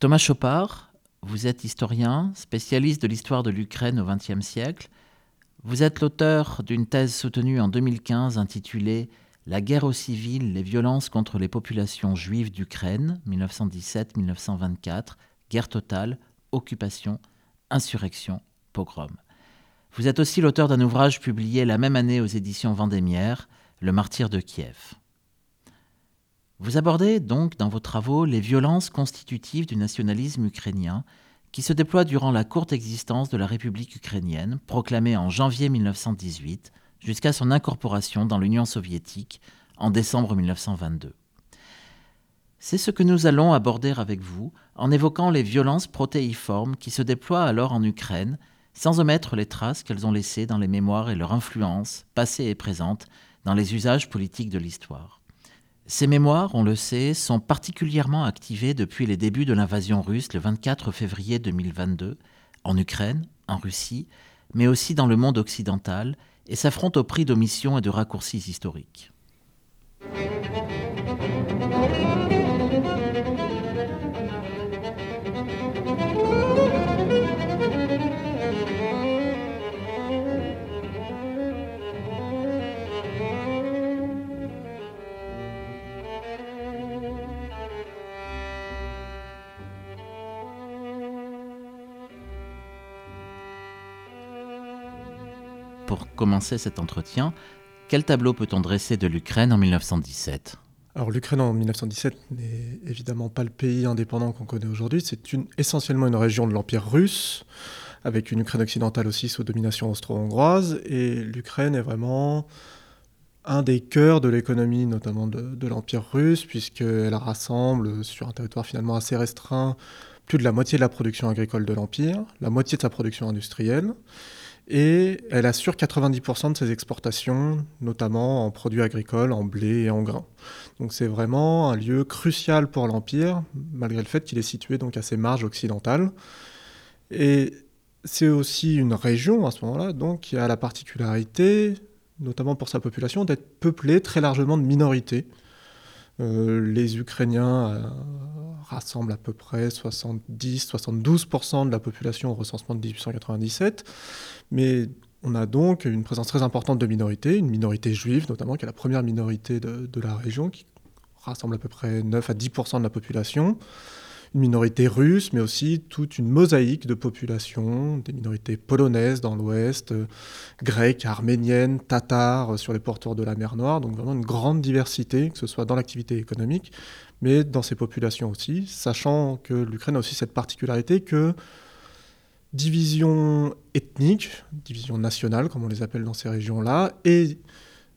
Thomas Chopard, vous êtes historien, spécialiste de l'histoire de l'Ukraine au XXe siècle. Vous êtes l'auteur d'une thèse soutenue en 2015 intitulée La guerre aux civils, les violences contre les populations juives d'Ukraine, 1917-1924, guerre totale, occupation, insurrection, pogrom. Vous êtes aussi l'auteur d'un ouvrage publié la même année aux éditions Vendémiaire, Le martyr de Kiev. Vous abordez donc dans vos travaux les violences constitutives du nationalisme ukrainien qui se déploie durant la courte existence de la République ukrainienne, proclamée en janvier 1918, jusqu'à son incorporation dans l'Union soviétique en décembre 1922. C'est ce que nous allons aborder avec vous en évoquant les violences protéiformes qui se déploient alors en Ukraine, sans omettre les traces qu'elles ont laissées dans les mémoires et leur influence, passée et présente, dans les usages politiques de l'histoire. Ces mémoires, on le sait, sont particulièrement activées depuis les débuts de l'invasion russe le 24 février 2022, en Ukraine, en Russie, mais aussi dans le monde occidental, et s'affrontent au prix d'omissions et de raccourcis historiques. Commencer cet entretien, quel tableau peut-on dresser de l'Ukraine en 1917 alors l'Ukraine en 1917 n'est évidemment pas le pays indépendant qu'on connaît aujourd'hui, c'est essentiellement une région de l'Empire russe, avec une Ukraine occidentale aussi sous domination austro-hongroise, et l'Ukraine est vraiment un des cœurs de l'économie notamment de, de l'Empire russe, puisqu'elle rassemble sur un territoire finalement assez restreint plus de la moitié de la production agricole de l'Empire, la moitié de sa production industrielle, et elle assure 90% de ses exportations, notamment en produits agricoles, en blé et en grains. Donc c'est vraiment un lieu crucial pour l'Empire, malgré le fait qu'il est situé donc à ses marges occidentales. Et c'est aussi une région à ce moment-là, qui a la particularité, notamment pour sa population, d'être peuplée très largement de minorités. Euh, les Ukrainiens euh, rassemblent à peu près 70-72% de la population au recensement de 1897, mais on a donc une présence très importante de minorités, une minorité juive notamment, qui est la première minorité de, de la région, qui rassemble à peu près 9 à 10% de la population une minorité russe, mais aussi toute une mosaïque de populations, des minorités polonaises dans l'ouest, euh, grecques, arméniennes, tatars euh, sur les porteurs de la mer Noire, donc vraiment une grande diversité, que ce soit dans l'activité économique, mais dans ces populations aussi, sachant que l'Ukraine a aussi cette particularité que division ethnique, division nationale, comme on les appelle dans ces régions-là, et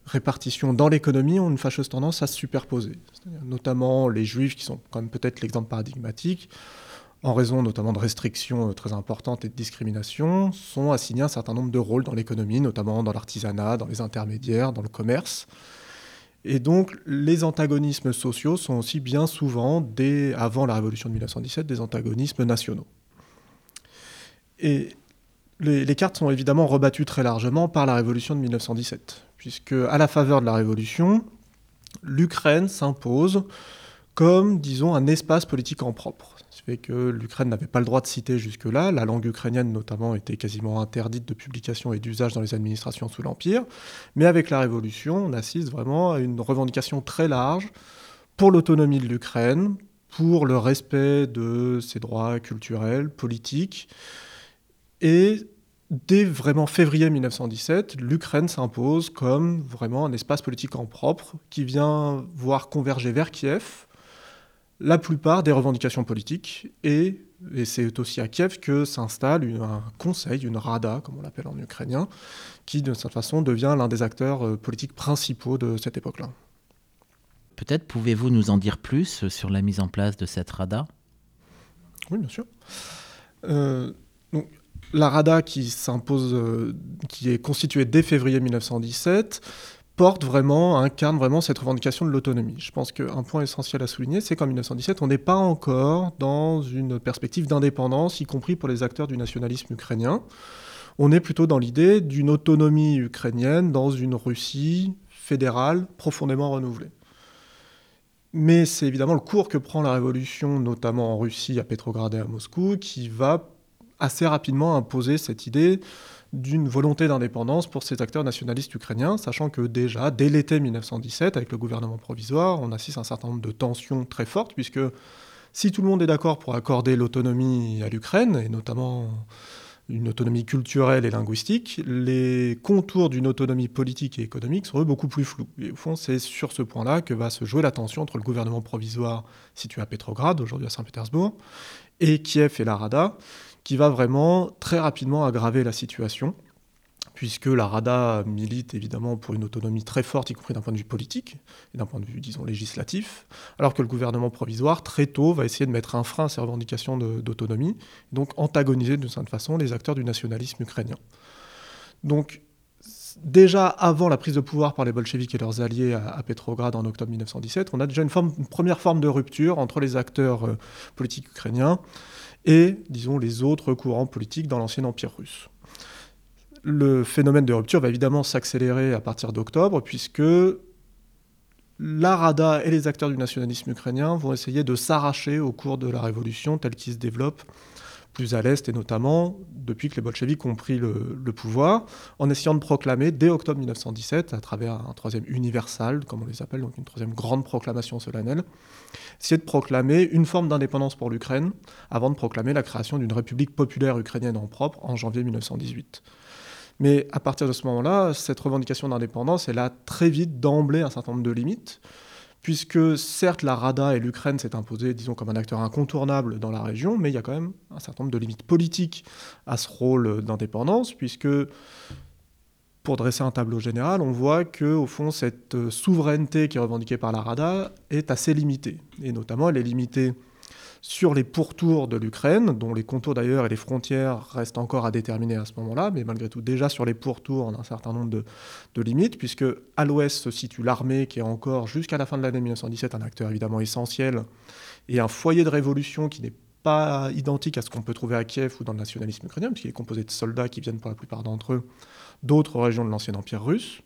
répartition dans l'économie ont une fâcheuse tendance à se superposer. Notamment les juifs, qui sont quand même peut-être l'exemple paradigmatique, en raison notamment de restrictions euh, très importantes et de discrimination, sont assignés un certain nombre de rôles dans l'économie, notamment dans l'artisanat, dans les intermédiaires, dans le commerce. Et donc les antagonismes sociaux sont aussi bien souvent, avant la révolution de 1917, des antagonismes nationaux. Et les cartes sont évidemment rebattues très largement par la révolution de 1917 puisque à la faveur de la Révolution, l'Ukraine s'impose comme, disons, un espace politique en propre. Ce fait que l'Ukraine n'avait pas le droit de citer jusque-là. La langue ukrainienne, notamment, était quasiment interdite de publication et d'usage dans les administrations sous l'Empire. Mais avec la Révolution, on assiste vraiment à une revendication très large pour l'autonomie de l'Ukraine, pour le respect de ses droits culturels, politiques, et dès vraiment février 1917, l'Ukraine s'impose comme vraiment un espace politique en propre qui vient voir converger vers Kiev la plupart des revendications politiques et, et c'est aussi à Kiev que s'installe un conseil, une rada, comme on l'appelle en ukrainien, qui de cette façon devient l'un des acteurs euh, politiques principaux de cette époque-là. Peut-être pouvez-vous nous en dire plus sur la mise en place de cette rada? Oui, bien sûr. Euh, donc, la RADA qui s'impose, euh, qui est constituée dès février 1917, porte vraiment, incarne vraiment cette revendication de l'autonomie. Je pense qu'un point essentiel à souligner, c'est qu'en 1917, on n'est pas encore dans une perspective d'indépendance, y compris pour les acteurs du nationalisme ukrainien. On est plutôt dans l'idée d'une autonomie ukrainienne dans une Russie fédérale profondément renouvelée. Mais c'est évidemment le cours que prend la révolution, notamment en Russie, à Petrograd et à Moscou, qui va assez rapidement imposer cette idée d'une volonté d'indépendance pour ces acteurs nationalistes ukrainiens, sachant que déjà, dès l'été 1917, avec le gouvernement provisoire, on assiste à un certain nombre de tensions très fortes, puisque si tout le monde est d'accord pour accorder l'autonomie à l'Ukraine, et notamment une autonomie culturelle et linguistique, les contours d'une autonomie politique et économique seront beaucoup plus flous. Et au fond, c'est sur ce point-là que va se jouer la tension entre le gouvernement provisoire situé à Petrograd, aujourd'hui à Saint-Pétersbourg, et Kiev et la Rada, qui va vraiment très rapidement aggraver la situation, puisque la Rada milite évidemment pour une autonomie très forte, y compris d'un point de vue politique et d'un point de vue, disons, législatif, alors que le gouvernement provisoire, très tôt, va essayer de mettre un frein à ces revendications d'autonomie, donc antagoniser d'une certaine façon les acteurs du nationalisme ukrainien. Donc, déjà avant la prise de pouvoir par les bolcheviks et leurs alliés à, Petrograd en octobre 1917, on a déjà une, première forme de rupture entre les acteurs euh, politiques ukrainiens et, disons, les autres courants politiques dans l'ancien empire russe. Le phénomène de rupture va évidemment s'accélérer à partir d'octobre, puisque la Rada et les acteurs du nationalisme ukrainien vont essayer de s'arracher au cours de la révolution telle qu'il se développe plus à l'Est, et notamment depuis que les bolcheviks ont pris le, pouvoir, en essayant de proclamer dès octobre 1917, à travers un troisième universal, comme on les appelle, donc une troisième grande proclamation solennelle, essayer de proclamer une forme d'indépendance pour l'Ukraine, avant de proclamer la création d'une république populaire ukrainienne en propre en janvier 1918. Mais à partir de ce moment-là, cette revendication d'indépendance, elle a très vite d'emblée un certain nombre de limites puisque certes la Rada et l'Ukraine s'est imposée, disons, comme un acteur incontournable dans la région, mais il y a quand même un certain nombre de limites politiques à ce rôle d'indépendance, puisque pour dresser un tableau général, on voit que au fond cette souveraineté qui est revendiquée par la Rada est assez limitée, et notamment elle est limitée sur les pourtours de l'Ukraine, dont les contours d'ailleurs et les frontières restent encore à déterminer à ce moment-là, mais malgré tout déjà sur les pourtours, on a un certain nombre de, limites, puisque à l'ouest se situe l'armée qui est encore jusqu'à la fin de l'année 1917 un acteur évidemment essentiel, et un foyer de révolution qui n'est pas identique à ce qu'on peut trouver à Kiev ou dans le nationalisme ukrainien, puisqu'il est composé de soldats qui viennent pour la plupart d'entre eux d'autres régions de l'ancien empire russe.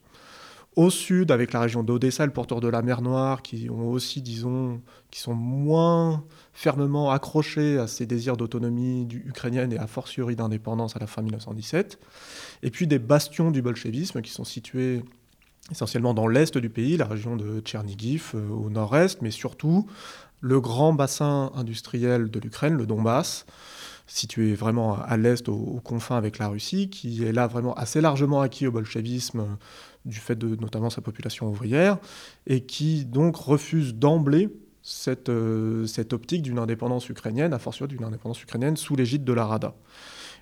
Au sud, avec la région d'Odessa, le porteur de la mer Noire, qui ont aussi, disons, qui sont moins fermement accrochés à ces désirs d'autonomie ukrainienne et à fortiori d'indépendance à la fin 1917. Et puis des bastions du bolchevisme qui sont situés essentiellement dans l'est du pays, la région de Tchernigiv euh, au nord-est, mais surtout le grand bassin industriel de l'Ukraine, le Donbass, situé vraiment à l'est, aux, confins avec la Russie, qui est là vraiment assez largement acquis au bolchevisme du fait de notamment sa population ouvrière, et qui donc refuse d'emblée cette, euh, cette optique d'une indépendance ukrainienne, à fortiori d'une indépendance ukrainienne sous l'égide de la Rada.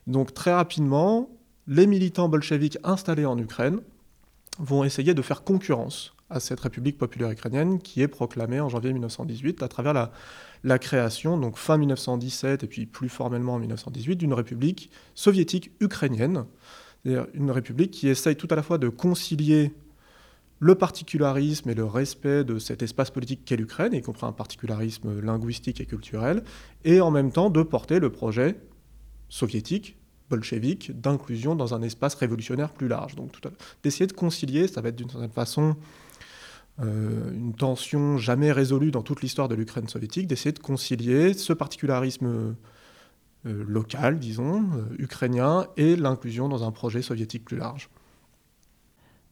Donc très rapidement, les militants bolcheviques installés en Ukraine vont essayer de faire concurrence à cette République populaire ukrainienne qui est proclamée en janvier 1918 à travers la, la création, donc fin 1917 et puis plus formellement en 1918, d'une République soviétique ukrainienne une république qui essaye tout à la fois de concilier le particularisme et le respect de cet espace politique qu'est l'Ukraine, y compris un particularisme linguistique et culturel, et en même temps de porter le projet soviétique, bolchevique, d'inclusion dans un espace révolutionnaire plus large. Donc d'essayer de concilier, ça va être d'une certaine façon euh, une tension jamais résolue dans toute l'histoire de l'Ukraine soviétique, d'essayer de concilier ce particularisme local, disons, euh, ukrainien, et l'inclusion dans un projet soviétique plus large.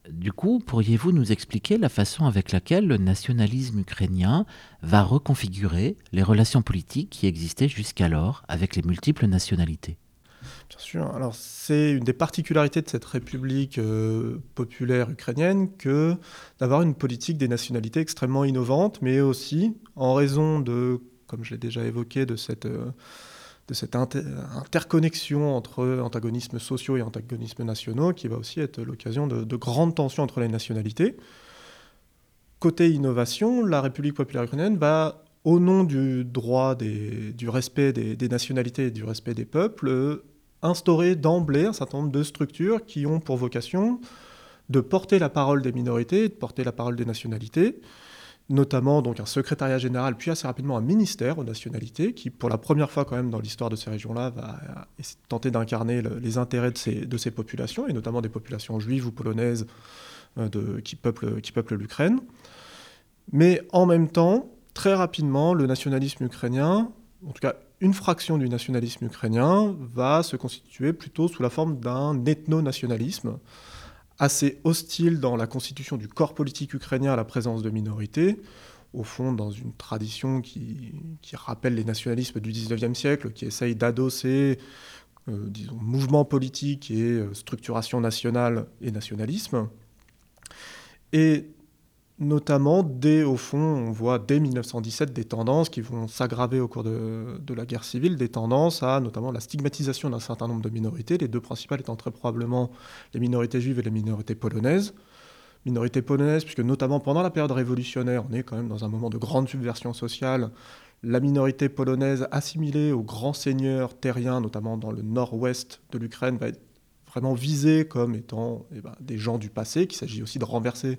Du coup, pourriez-vous nous expliquer la façon avec laquelle le nationalisme ukrainien va reconfigurer les relations politiques qui existaient jusqu'alors avec les multiples nationalités? Bien sûr. Alors, c'est une des particularités de cette république euh, populaire ukrainienne que d'avoir une politique des nationalités extrêmement innovante, mais aussi en raison de, comme je l'ai déjà évoqué, de cette de cette interconnexion entre antagonismes sociaux et antagonismes nationaux qui va aussi être l'occasion de, grandes tensions entre les nationalités. Côté innovation, la République populaire ukrainienne va, au nom du droit du respect des, nationalités et du respect des peuples, instaurer d'emblée un certain nombre de structures qui ont pour vocation de porter la parole des minorités, de porter la parole des nationalités, notamment donc un secrétariat général, puis assez rapidement un ministère aux nationalités, qui pour la première fois quand même dans l'histoire de ces régions-là va tenter d'incarner les intérêts de ces, de ces, populations, et notamment des populations juives ou polonaises euh, qui peuplent l'Ukraine. Mais en même temps, très rapidement, le nationalisme ukrainien, en tout cas une fraction du nationalisme ukrainien, va se constituer plutôt sous la forme d'un ethno-nationalisme assez hostile dans la constitution du corps politique ukrainien à la présence de minorités, au fond dans une tradition qui, rappelle les nationalismes du 19e siècle, qui essaye d'adosser, euh, disons, mouvement politique et euh, structuration nationale et nationalisme. Et notamment dès, au fond, on voit dès 1917 des tendances qui vont s'aggraver au cours de, la guerre civile, des tendances à notamment la stigmatisation d'un certain nombre de minorités, les deux principales étant très probablement les minorités juives et les minorités polonaises minorité polonaise, puisque notamment pendant la période révolutionnaire, on est quand même dans un moment de grande subversion sociale. La minorité polonaise assimilée aux grands seigneurs terriens, notamment dans le nord-ouest de l'Ukraine, va être vraiment visée comme étant eh ben, des gens du passé, qu'il s'agit aussi de renverser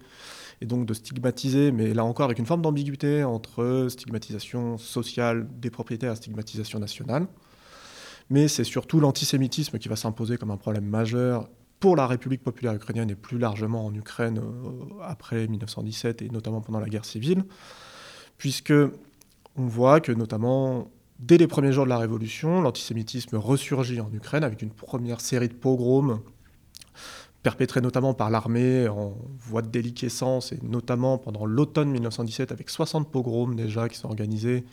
et donc de stigmatiser, mais là encore avec une forme d'ambiguïté entre stigmatisation sociale des propriétaires et stigmatisation nationale. Mais c'est surtout l'antisémitisme qui va s'imposer comme un problème majeur pour la République populaire ukrainienne et plus largement en Ukraine euh, après 1917 et notamment pendant la guerre civile, puisque on voit que notamment dès les premiers jours de la Révolution, l'antisémitisme ressurgit en Ukraine avec une première série de pogroms perpétrés notamment par l'armée en voie de déliquescence et notamment pendant l'automne 1917 avec 60 pogroms déjà qui sont organisés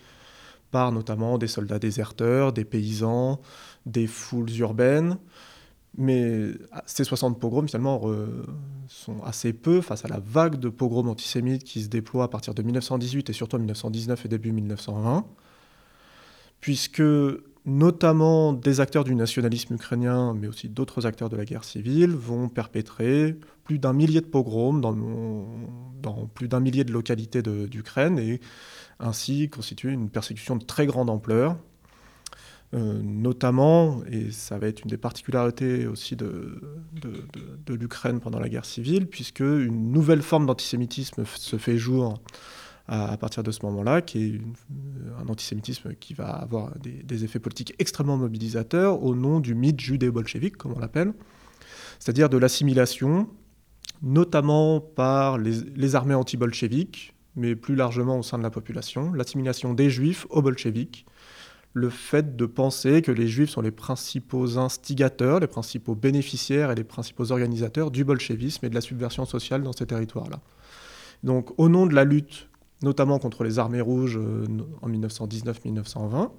par notamment des soldats déserteurs, des paysans, des foules urbaines. Mais ces 60 pogroms, finalement, sont assez peu face à la vague de pogroms antisémites qui se déploie à partir de 1918 et surtout en 1919 et début 1920, puisque notamment des acteurs du nationalisme ukrainien, mais aussi d'autres acteurs de la guerre civile, vont perpétrer plus d'un millier de pogroms dans, plus d'un millier de localités d'Ukraine et ainsi constituer une persécution de très grande ampleur. Euh, notamment, et ça va être une des particularités aussi de, l'Ukraine pendant la guerre civile, puisque une nouvelle forme d'antisémitisme se fait jour à, partir de ce moment-là, qui est un antisémitisme qui va avoir des, effets politiques extrêmement mobilisateurs au nom du mythe judéo-bolchevique, comme on l'appelle, c'est-à-dire de l'assimilation, notamment par les, les armées anti-bolcheviques, mais plus largement au sein de la population, l'assimilation des juifs aux bolcheviques, le fait de penser que les juifs sont les principaux instigateurs, les principaux bénéficiaires et les principaux organisateurs du bolchevisme et de la subversion sociale dans ces territoires-là. Donc au nom de la lutte, notamment contre les armées rouges euh, en 1919-1920,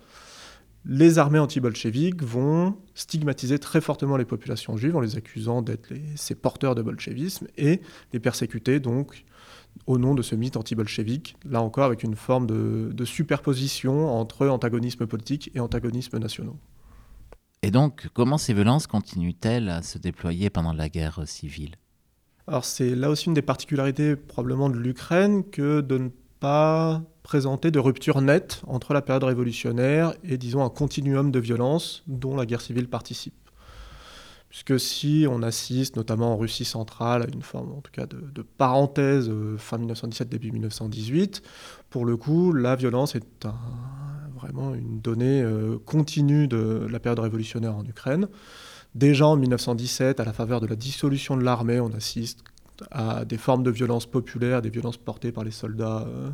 les armées anti-bolcheviques vont stigmatiser très fortement les populations juives en les accusant d'être ces porteurs de bolchevisme et les persécuter donc au nom de ce mythe anti-bolchevique, là encore avec une forme de, superposition entre antagonisme politique et antagonisme nationaux. Et donc, comment ces violences continuent-elles à se déployer pendant la guerre civile? Alors c'est là aussi une des particularités probablement de l'Ukraine que de ne pas présenter de rupture nette entre la période révolutionnaire et disons un continuum de violence dont la guerre civile participe. Puisque si on assiste, notamment en Russie centrale, à une forme en tout cas de, parenthèse euh, fin 1917, début 1918, pour le coup, la violence est vraiment une donnée euh, continue de la période révolutionnaire en Ukraine. Déjà en 1917, à la faveur de la dissolution de l'armée, on assiste à des formes de violence populaire, des violences portées par les soldats euh,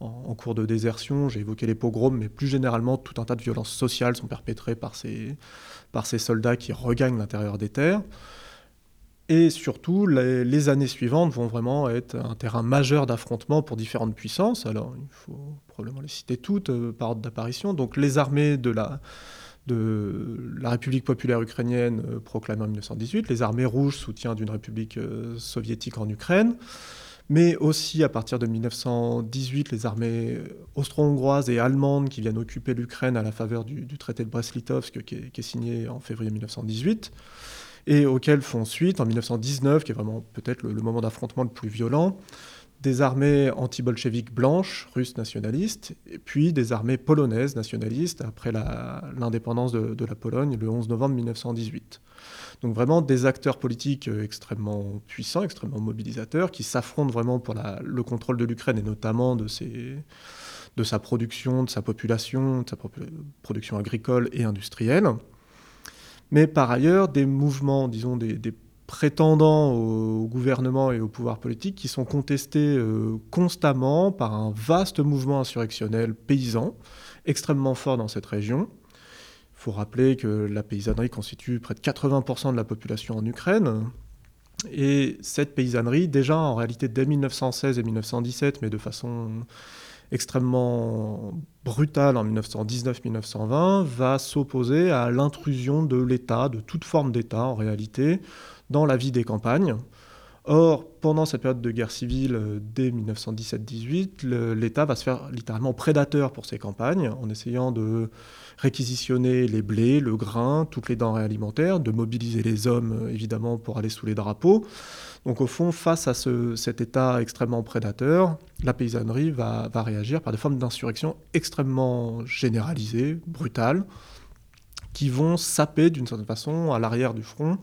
en, cours de désertion. J'ai évoqué les pogroms, mais plus généralement, tout un tas de violences sociales sont perpétrées par ces, par ces soldats qui regagnent l'intérieur des terres. Et surtout, les, années suivantes vont vraiment être un terrain majeur d'affrontement pour différentes puissances. Alors, il faut probablement les citer toutes euh, par ordre d'apparition. Donc, les armées de la, de la République populaire ukrainienne euh, proclamée en 1918, les armées rouges soutien d'une République euh, soviétique en Ukraine, mais aussi à partir de 1918 les armées austro-hongroises et allemandes qui viennent occuper l'Ukraine à la faveur du, traité de Brest-Litovsk qui, est signé en février 1918 et auquel font suite en 1919, qui est vraiment peut-être le, moment d'affrontement le plus violent, des armées anti-bolcheviques blanches, russes nationalistes, et puis des armées polonaises nationalistes après l'indépendance de, la Pologne le 11 novembre 1918. Donc vraiment des acteurs politiques euh, extrêmement puissants, extrêmement mobilisateurs, qui s'affrontent vraiment pour le contrôle de l'Ukraine et notamment de, de sa production, de sa population, de sa production agricole et industrielle. Mais par ailleurs, des mouvements, disons, des, prétendants au, gouvernement et au pouvoir politique qui sont contestés euh, constamment par un vaste mouvement insurrectionnel paysan extrêmement fort dans cette région. Il faut rappeler que la paysannerie constitue près de 80% de la population en Ukraine. Et cette paysannerie, déjà en réalité dès 1916 et 1917, mais de façon extrêmement brutale en 1919-1920, va s'opposer à l'intrusion de l'État, de toute forme d'État en réalité, dans la vie des campagnes. Or, pendant cette période de guerre civile, euh, dès 1917-18, l'État va se faire littéralement prédateur pour ses campagnes, en essayant de réquisitionner les blés, le grain, toutes les denrées alimentaires, de mobiliser les hommes, euh, évidemment, pour aller sous les drapeaux. Donc, au fond, face à cet État extrêmement prédateur, la paysannerie va, va réagir par des formes d'insurrection extrêmement généralisées, brutales, qui vont saper d'une certaine façon à l'arrière du front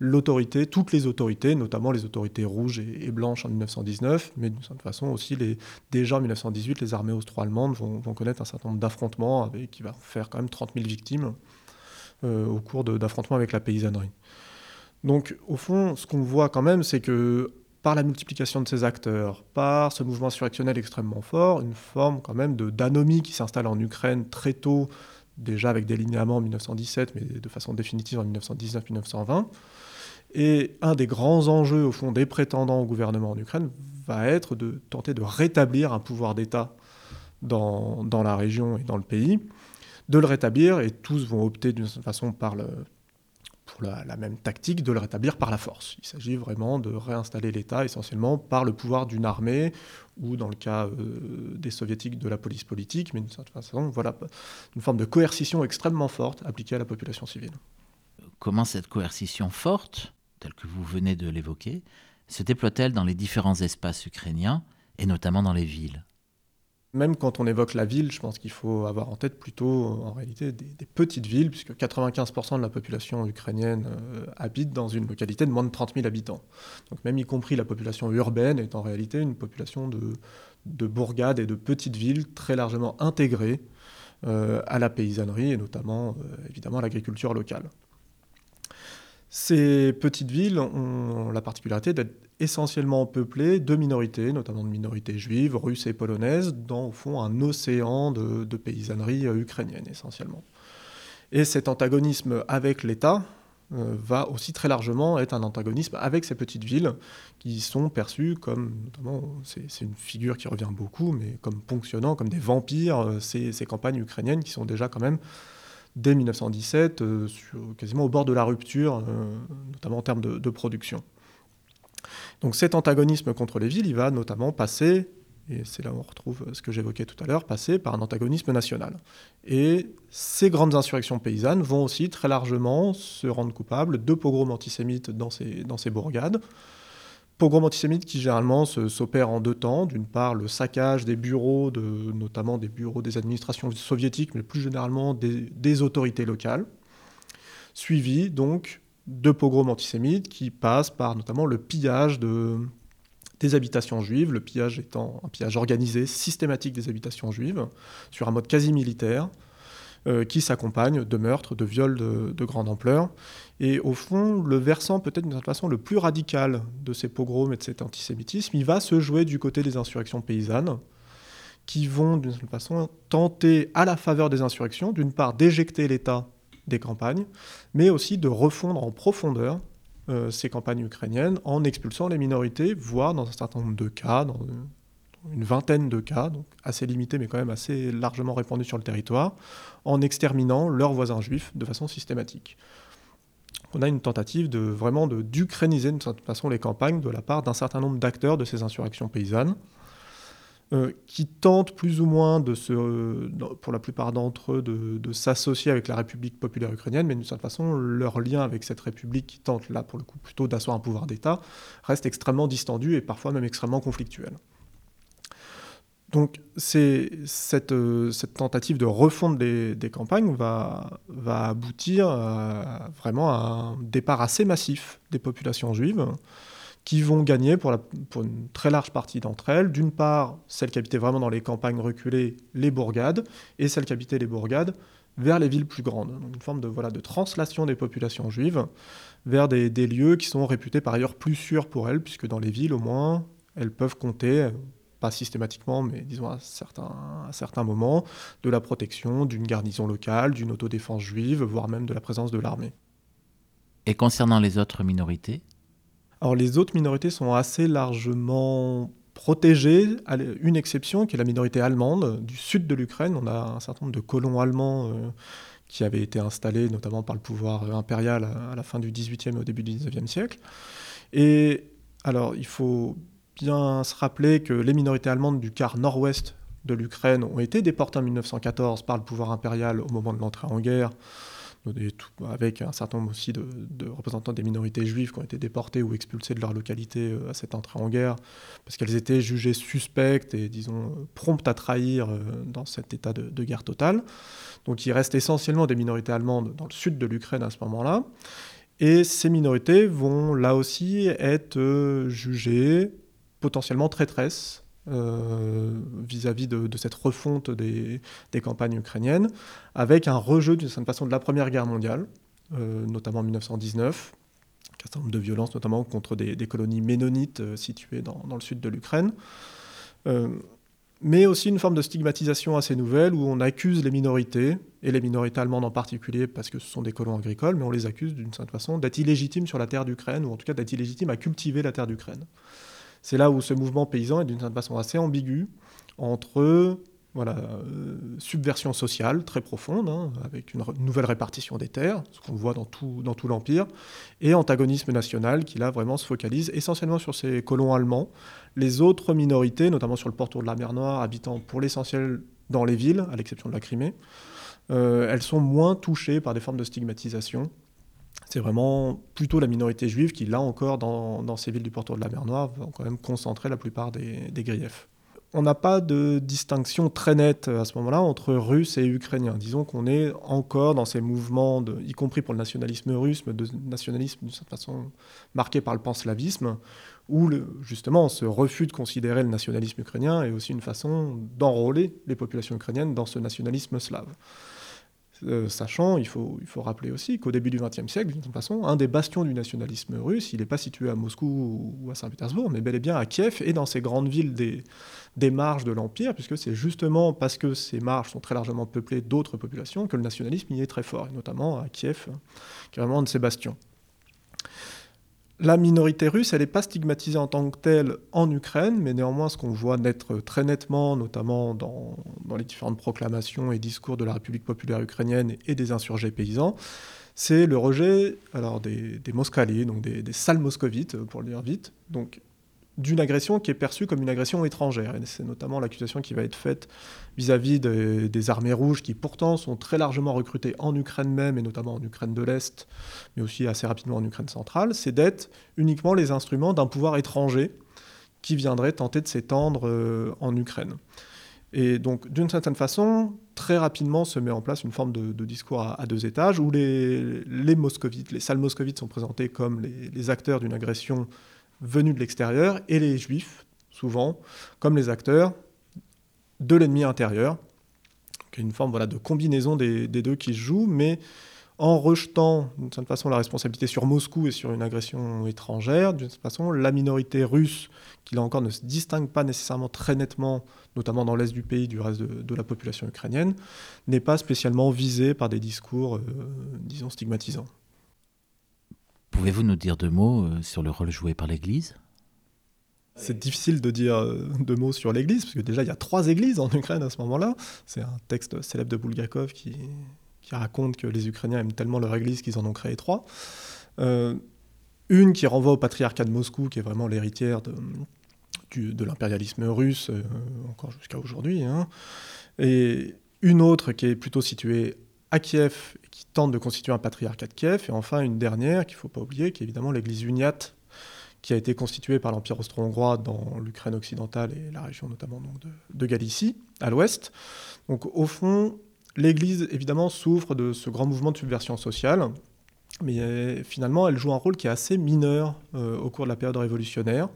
l'autorité, toutes les autorités, notamment les autorités rouges et, blanches en 1919, mais d'une certaine façon aussi, les, déjà en 1918, les armées austro-allemandes vont, connaître un certain nombre d'affrontements qui va faire quand même 30 000 victimes euh, au cours d'affrontements avec la paysannerie. Donc au fond, ce qu'on voit quand même, c'est que par la multiplication de ces acteurs, par ce mouvement insurrectionnel extrêmement fort, une forme quand même d'anomie qui s'installe en Ukraine très tôt, déjà avec des linéaments en 1917, mais de façon définitive en 1919-1920, et un des grands enjeux, au fond, des prétendants au gouvernement en Ukraine va être de tenter de rétablir un pouvoir d'État dans, dans, la région et dans le pays, de le rétablir, et tous vont opter d'une certaine façon pour la, même tactique, de le rétablir par la force. Il s'agit vraiment de réinstaller l'État essentiellement par le pouvoir d'une armée, ou dans le cas euh, des soviétiques de la police politique, mais d'une certaine façon, voilà, une forme de coercition extrêmement forte appliquée à la population civile. Comment cette coercition forte telle que vous venez de l'évoquer, se déploie-t-elle dans les différents espaces ukrainiens, et notamment dans les villes? Même quand on évoque la ville, je pense qu'il faut avoir en tête plutôt en réalité des, petites villes, puisque 95% de la population ukrainienne euh, habite dans une localité de moins de 30 000 habitants. Donc même y compris la population urbaine est en réalité une population de, de bourgades et de petites villes très largement intégrées euh, à la paysannerie et notamment euh, évidemment à l'agriculture locale. Ces petites villes ont la particularité d'être essentiellement peuplées de minorités, notamment de minorités juives, russes et polonaises, dans au fond un océan de, paysannerie euh, ukrainienne essentiellement. Et cet antagonisme avec l'État euh, va aussi très largement être un antagonisme avec ces petites villes qui sont perçues comme, notamment, c'est une figure qui revient beaucoup, mais comme ponctionnant, comme des vampires, euh, ces, ces campagnes ukrainiennes qui sont déjà quand même dès 1917, euh, quasiment au bord de la rupture, euh, notamment en termes de, production. Donc cet antagonisme contre les villes, il va notamment passer, et c'est là où on retrouve ce que j'évoquais tout à l'heure, passer par un antagonisme national. Et ces grandes insurrections paysannes vont aussi très largement se rendre coupables de pogroms antisémites dans ces, dans ces bourgades, pogrom antisémite qui généralement s'opère en deux temps. D'une part, le saccage des bureaux, notamment des bureaux des administrations soviétiques, mais plus généralement des, autorités locales, suivi donc de pogroms antisémites qui passent par notamment le pillage de, des habitations juives, le pillage étant un pillage organisé, systématique des habitations juives, sur un mode quasi militaire, euh, qui s'accompagne de meurtres, de viols de, grande ampleur. Et au fond, le versant peut-être d'une certaine façon le plus radical de ces pogroms et de cet antisémitisme, il va se jouer du côté des insurrections paysannes, qui vont d'une certaine façon tenter, à la faveur des insurrections, d'une part d'éjecter l'État des campagnes, mais aussi de refondre en profondeur euh, ces campagnes ukrainiennes en expulsant les minorités, voire dans un certain nombre de cas, une vingtaine de cas, donc assez limités mais quand même assez largement répandus sur le territoire, en exterminant leurs voisins juifs de façon systématique. On a une tentative de vraiment de d'ukrainiser de toute façon les campagnes de la part d'un certain nombre d'acteurs de ces insurrections paysannes, euh, qui tentent plus ou moins de se, pour la plupart d'entre eux, de, s'associer avec la République populaire ukrainienne, mais d'une certaine façon, leur lien avec cette République qui tente là pour le coup plutôt d'asseoir un pouvoir d'État reste extrêmement distendu et parfois même extrêmement conflictuel. Donc cette, euh, tentative de refonte des, campagnes va, aboutir à, vraiment à un départ assez massif des populations juives qui vont gagner pour, une très large partie d'entre elles, d'une part celles qui habitaient vraiment dans les campagnes reculées, les bourgades, et celles qui habitaient les bourgades, vers les villes plus grandes. une forme de, voilà, de translation des populations juives vers des, lieux qui sont réputés par ailleurs plus sûrs pour elles, puisque dans les villes, au moins, elles peuvent compter, pas systématiquement, mais disons à certains, à certains moments, de la protection d'une garnison locale, d'une autodéfense juive, voire même de la présence de l'armée. Et concernant les autres minorités? Alors les autres minorités sont assez largement protégées, une exception qui est la minorité allemande du sud de l'Ukraine. On a un certain nombre de colons allemands euh, qui avaient été installés notamment par le pouvoir impérial à la fin du XVIIIe et au début du XIXe siècle. Et alors il faut bien se rappeler que les minorités allemandes du quart nord-ouest de l'Ukraine ont été déportées en 1914 par le pouvoir impérial au moment de l'entrée en guerre avec un certain nombre aussi de, représentants des minorités juives qui ont été déportés ou expulsés de leur localité euh, à cette entrée en guerre, parce qu'elles étaient jugées suspectes et, disons, promptes à trahir euh, dans cet état de, guerre totale. Donc il reste essentiellement des minorités allemandes dans le sud de l'Ukraine à ce moment-là. Et ces minorités vont là aussi être euh, jugées potentiellement traîtresses euh, vis-à-vis de, cette refonte des, campagnes ukrainiennes, avec un rejeu d'une certaine façon de la Première Guerre mondiale, euh, notamment en 1919, un certain nombre de violences notamment contre des, colonies ménonites euh, situées dans, le sud de l'Ukraine, mais aussi une forme de stigmatisation assez nouvelle où on accuse les minorités, et les minorités allemandes en particulier, parce que ce sont des colons agricoles, mais on les accuse d'une certaine façon d'être illégitimes sur la terre d'Ukraine, ou en tout cas d'être illégitimes à cultiver la terre d'Ukraine. C'est là où ce mouvement paysan est d'une certaine façon assez ambigu entre euh, subversion sociale très profonde, hein, avec une, nouvelle répartition des terres, ce qu'on voit dans tout, dans tout l'Empire, et antagonisme national qui là vraiment se focalise essentiellement sur ces colons allemands. Les autres minorités, notamment sur le pourtour de la mer Noire, habitant pour l'essentiel dans les villes, à l'exception de la Crimée, euh, elles sont moins touchées par des formes de stigmatisation c'est vraiment plutôt la minorité juive qui, là encore, dans, ces villes du pourtour de la mer Noire, va quand même concentrer la plupart des, griefs. On n'a pas de distinction très nette à ce moment-là entre Russes et Ukrainiens. Disons qu'on est encore dans ces mouvements, y compris pour le nationalisme russe, mais de nationalisme d'une certaine façon marqué par le panslavisme, où justement ce refus de considérer le nationalisme ukrainien est aussi une façon d'enrôler les populations ukrainiennes dans ce nationalisme slave. Euh, sachant, il faut, il rappeler aussi qu'au début du XXe siècle, d'une façon, un des bastions du nationalisme russe, il n'est pas situé à Moscou ou à Saint-Pétersbourg, mais bel et bien à Kiev et dans ces grandes villes des, des marges de l'Empire, puisque c'est justement parce que ces marges sont très largement peuplées d'autres populations que le nationalisme y est très fort, et notamment à Kiev, qui est vraiment un de ces bastions la minorité russe, elle n'est pas stigmatisée en tant que telle en Ukraine, mais néanmoins, ce qu'on voit naître très nettement, notamment dans, les différentes proclamations et discours de la République populaire ukrainienne et des insurgés paysans, c'est le rejet alors, des, des donc des, des sales moscovites, pour le dire vite, donc d'une agression qui est perçue comme une agression étrangère. Et c'est notamment l'accusation qui va être faite vis-à-vis des, armées rouges qui pourtant sont très largement recrutées en Ukraine même, et notamment en Ukraine de l'Est, mais aussi assez rapidement en Ukraine centrale, c'est d'être uniquement les instruments d'un pouvoir étranger qui viendrait tenter de s'étendre euh, en Ukraine. Et donc, d'une certaine façon, très rapidement se met en place une forme de, discours à, deux étages où les, moscovites, les salles moscovites sont présentés comme les acteurs d'une agression venus de l'extérieur et les juifs, souvent, comme les acteurs de l'ennemi intérieur. Une forme voilà, de combinaison des, deux qui se jouent, mais en rejetant d'une certaine façon la responsabilité sur Moscou et sur une agression étrangère, d'une certaine façon la minorité russe, qui là encore ne se distingue pas nécessairement très nettement, notamment dans l'est du pays, du reste de, la population ukrainienne, n'est pas spécialement visée par des discours, euh, disons, stigmatisants. Pouvez-vous nous dire deux mots euh, sur le rôle joué par l'Église? C'est difficile de dire euh, deux mots sur l'Église, parce que déjà il y a trois églises en Ukraine à ce moment-là. C'est un texte célèbre de Bulgakov qui, raconte que les Ukrainiens aiment tellement leur Église qu'ils en ont créé trois. Euh, une qui renvoie au patriarcat de Moscou, qui est vraiment l'héritière de, l'impérialisme russe, encore jusqu'à aujourd'hui. Hein. Et une autre qui est plutôt située à Kiev, tente de constituer un patriarcat de Kiev, et enfin une dernière qu'il ne faut pas oublier, qui est évidemment l'église uniate, qui a été constituée par l'Empire austro-hongrois dans l'Ukraine occidentale et la région notamment donc de, Galicie, à l'ouest. Donc au fond, l'Église évidemment souffre de ce grand mouvement de subversion sociale, mais euh, finalement elle joue un rôle qui est assez mineur euh, au cours de la période révolutionnaire.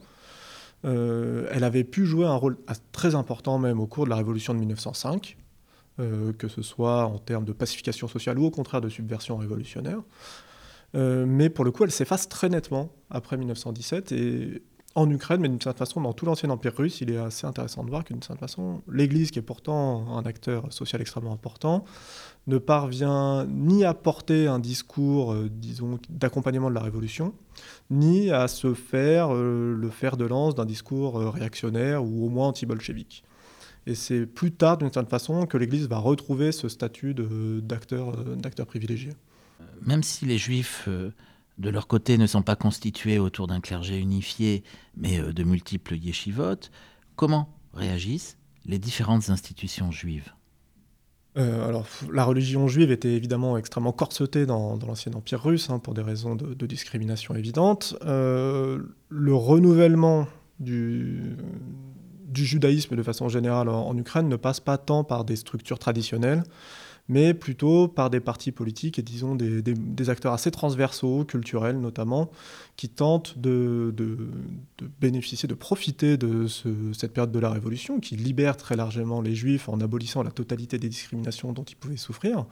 Euh, elle avait pu jouer un rôle très important même au cours de la révolution de 1905, que ce soit en termes de pacification sociale ou au contraire de subversion révolutionnaire. mais pour le coup, elle s'efface très nettement après 1917 et en Ukraine, mais d'une certaine façon dans tout l'ancien empire russe, il est assez intéressant de voir que d'une certaine façon, l'Église, qui est pourtant un acteur social extrêmement important, ne parvient ni à porter un discours, euh, disons, d'accompagnement de la révolution, ni à se faire euh, le fer de lance d'un discours euh, réactionnaire ou au moins anti-bolchevique. Et c'est plus tard, d'une certaine façon, que l'Église va retrouver ce statut d'acteur privilégié. Même si les Juifs de leur côté, ne sont pas constitués autour d'un clergé unifié, mais euh, de multiples yeshivotes, comment réagissent les différentes institutions juives? Euh, alors, la religion juive était évidemment extrêmement corsetée dans, l'ancien empire russe, hein, pour des raisons de, discrimination évidentes. Euh, le renouvellement du, judaïsme de façon générale en, Ukraine ne passe pas tant par des structures traditionnelles, mais plutôt par des partis politiques et disons des, acteurs assez transversaux, culturels notamment, qui tentent de, bénéficier, de profiter de cette période de la Révolution, qui libère très largement les Juifs en abolissant la totalité des discriminations dont ils pouvaient souffrir.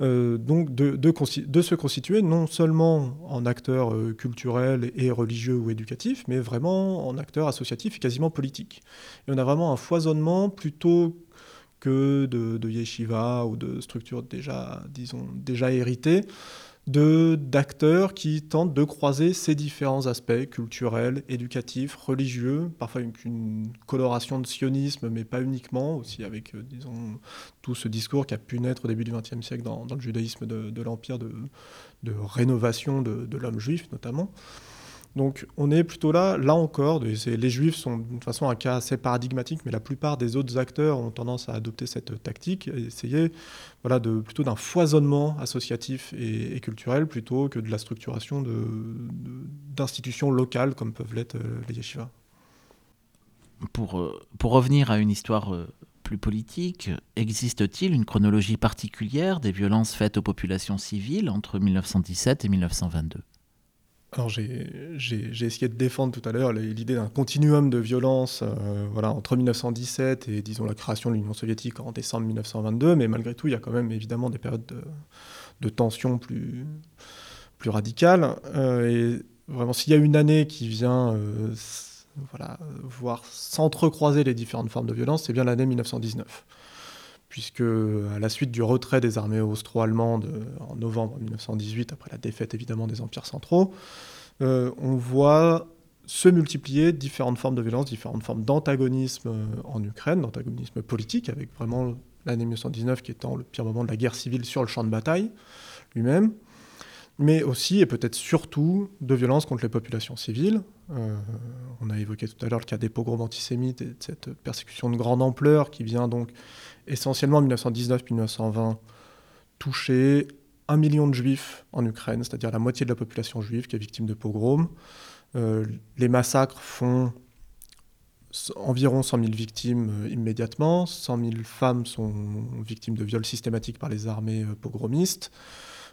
Euh, donc de, se constituer non seulement en acteurs euh, culturels et religieux ou éducatifs, mais vraiment en acteurs associatifs et quasiment politiques. Et on a vraiment un foisonnement plutôt que de, de yeshiva ou de structures déjà, disons, déjà héritées, d'acteurs qui tentent de croiser ces différents aspects culturels, éducatifs, religieux, parfois une, une coloration de sionisme, mais pas uniquement, aussi avec, euh, disons, tout ce discours qui a pu naître au début du XXe siècle dans, le judaïsme de, l'Empire de, de, rénovation de, l'homme juif, notamment. Donc on est plutôt là, là encore, les juifs sont de façon un cas assez paradigmatique, mais la plupart des autres acteurs ont tendance à adopter cette tactique et essayer de, plutôt d'un foisonnement associatif et, culturel plutôt que de la structuration d'institutions locales comme peuvent l'être euh, les yeshivas. Pour, euh, pour revenir à une histoire euh, plus politique, existe-t-il une chronologie particulière des violences faites aux populations civiles entre 1917 et 1922 alors j'ai essayé de défendre tout à l'heure l'idée d'un continuum de violence euh, voilà, entre 1917 et disons la création de l'Union soviétique en décembre 1922, mais malgré tout il y a quand même évidemment des périodes de, de tension plus, plus radicales. Euh, et vraiment s'il y a une année qui vient euh, voilà, voir s'entrecroiser les différentes formes de violence, c'est bien l'année 1919 puisque à la suite du retrait des armées austro-allemandes euh, en novembre 1918, après la défaite évidemment des empires centraux, euh, on voit se multiplier différentes formes de violence, différentes formes d'antagonisme euh, en Ukraine, d'antagonisme politique, avec vraiment l'année 1919 qui étant le pire moment de la guerre civile sur le champ de bataille lui-même, mais aussi et peut-être surtout de violence contre les populations civiles. On a évoqué tout à l'heure le cas des pogroms antisémites et cette persécution de grande ampleur qui vient donc essentiellement 1919-1920, touché un million de juifs en Ukraine, c'est-à-dire la moitié de la population juive qui est victime de pogroms. Euh, les massacres font environ 100 000 victimes euh, immédiatement. 100 000 femmes sont victimes de viols systématiques par les armées euh, pogromistes.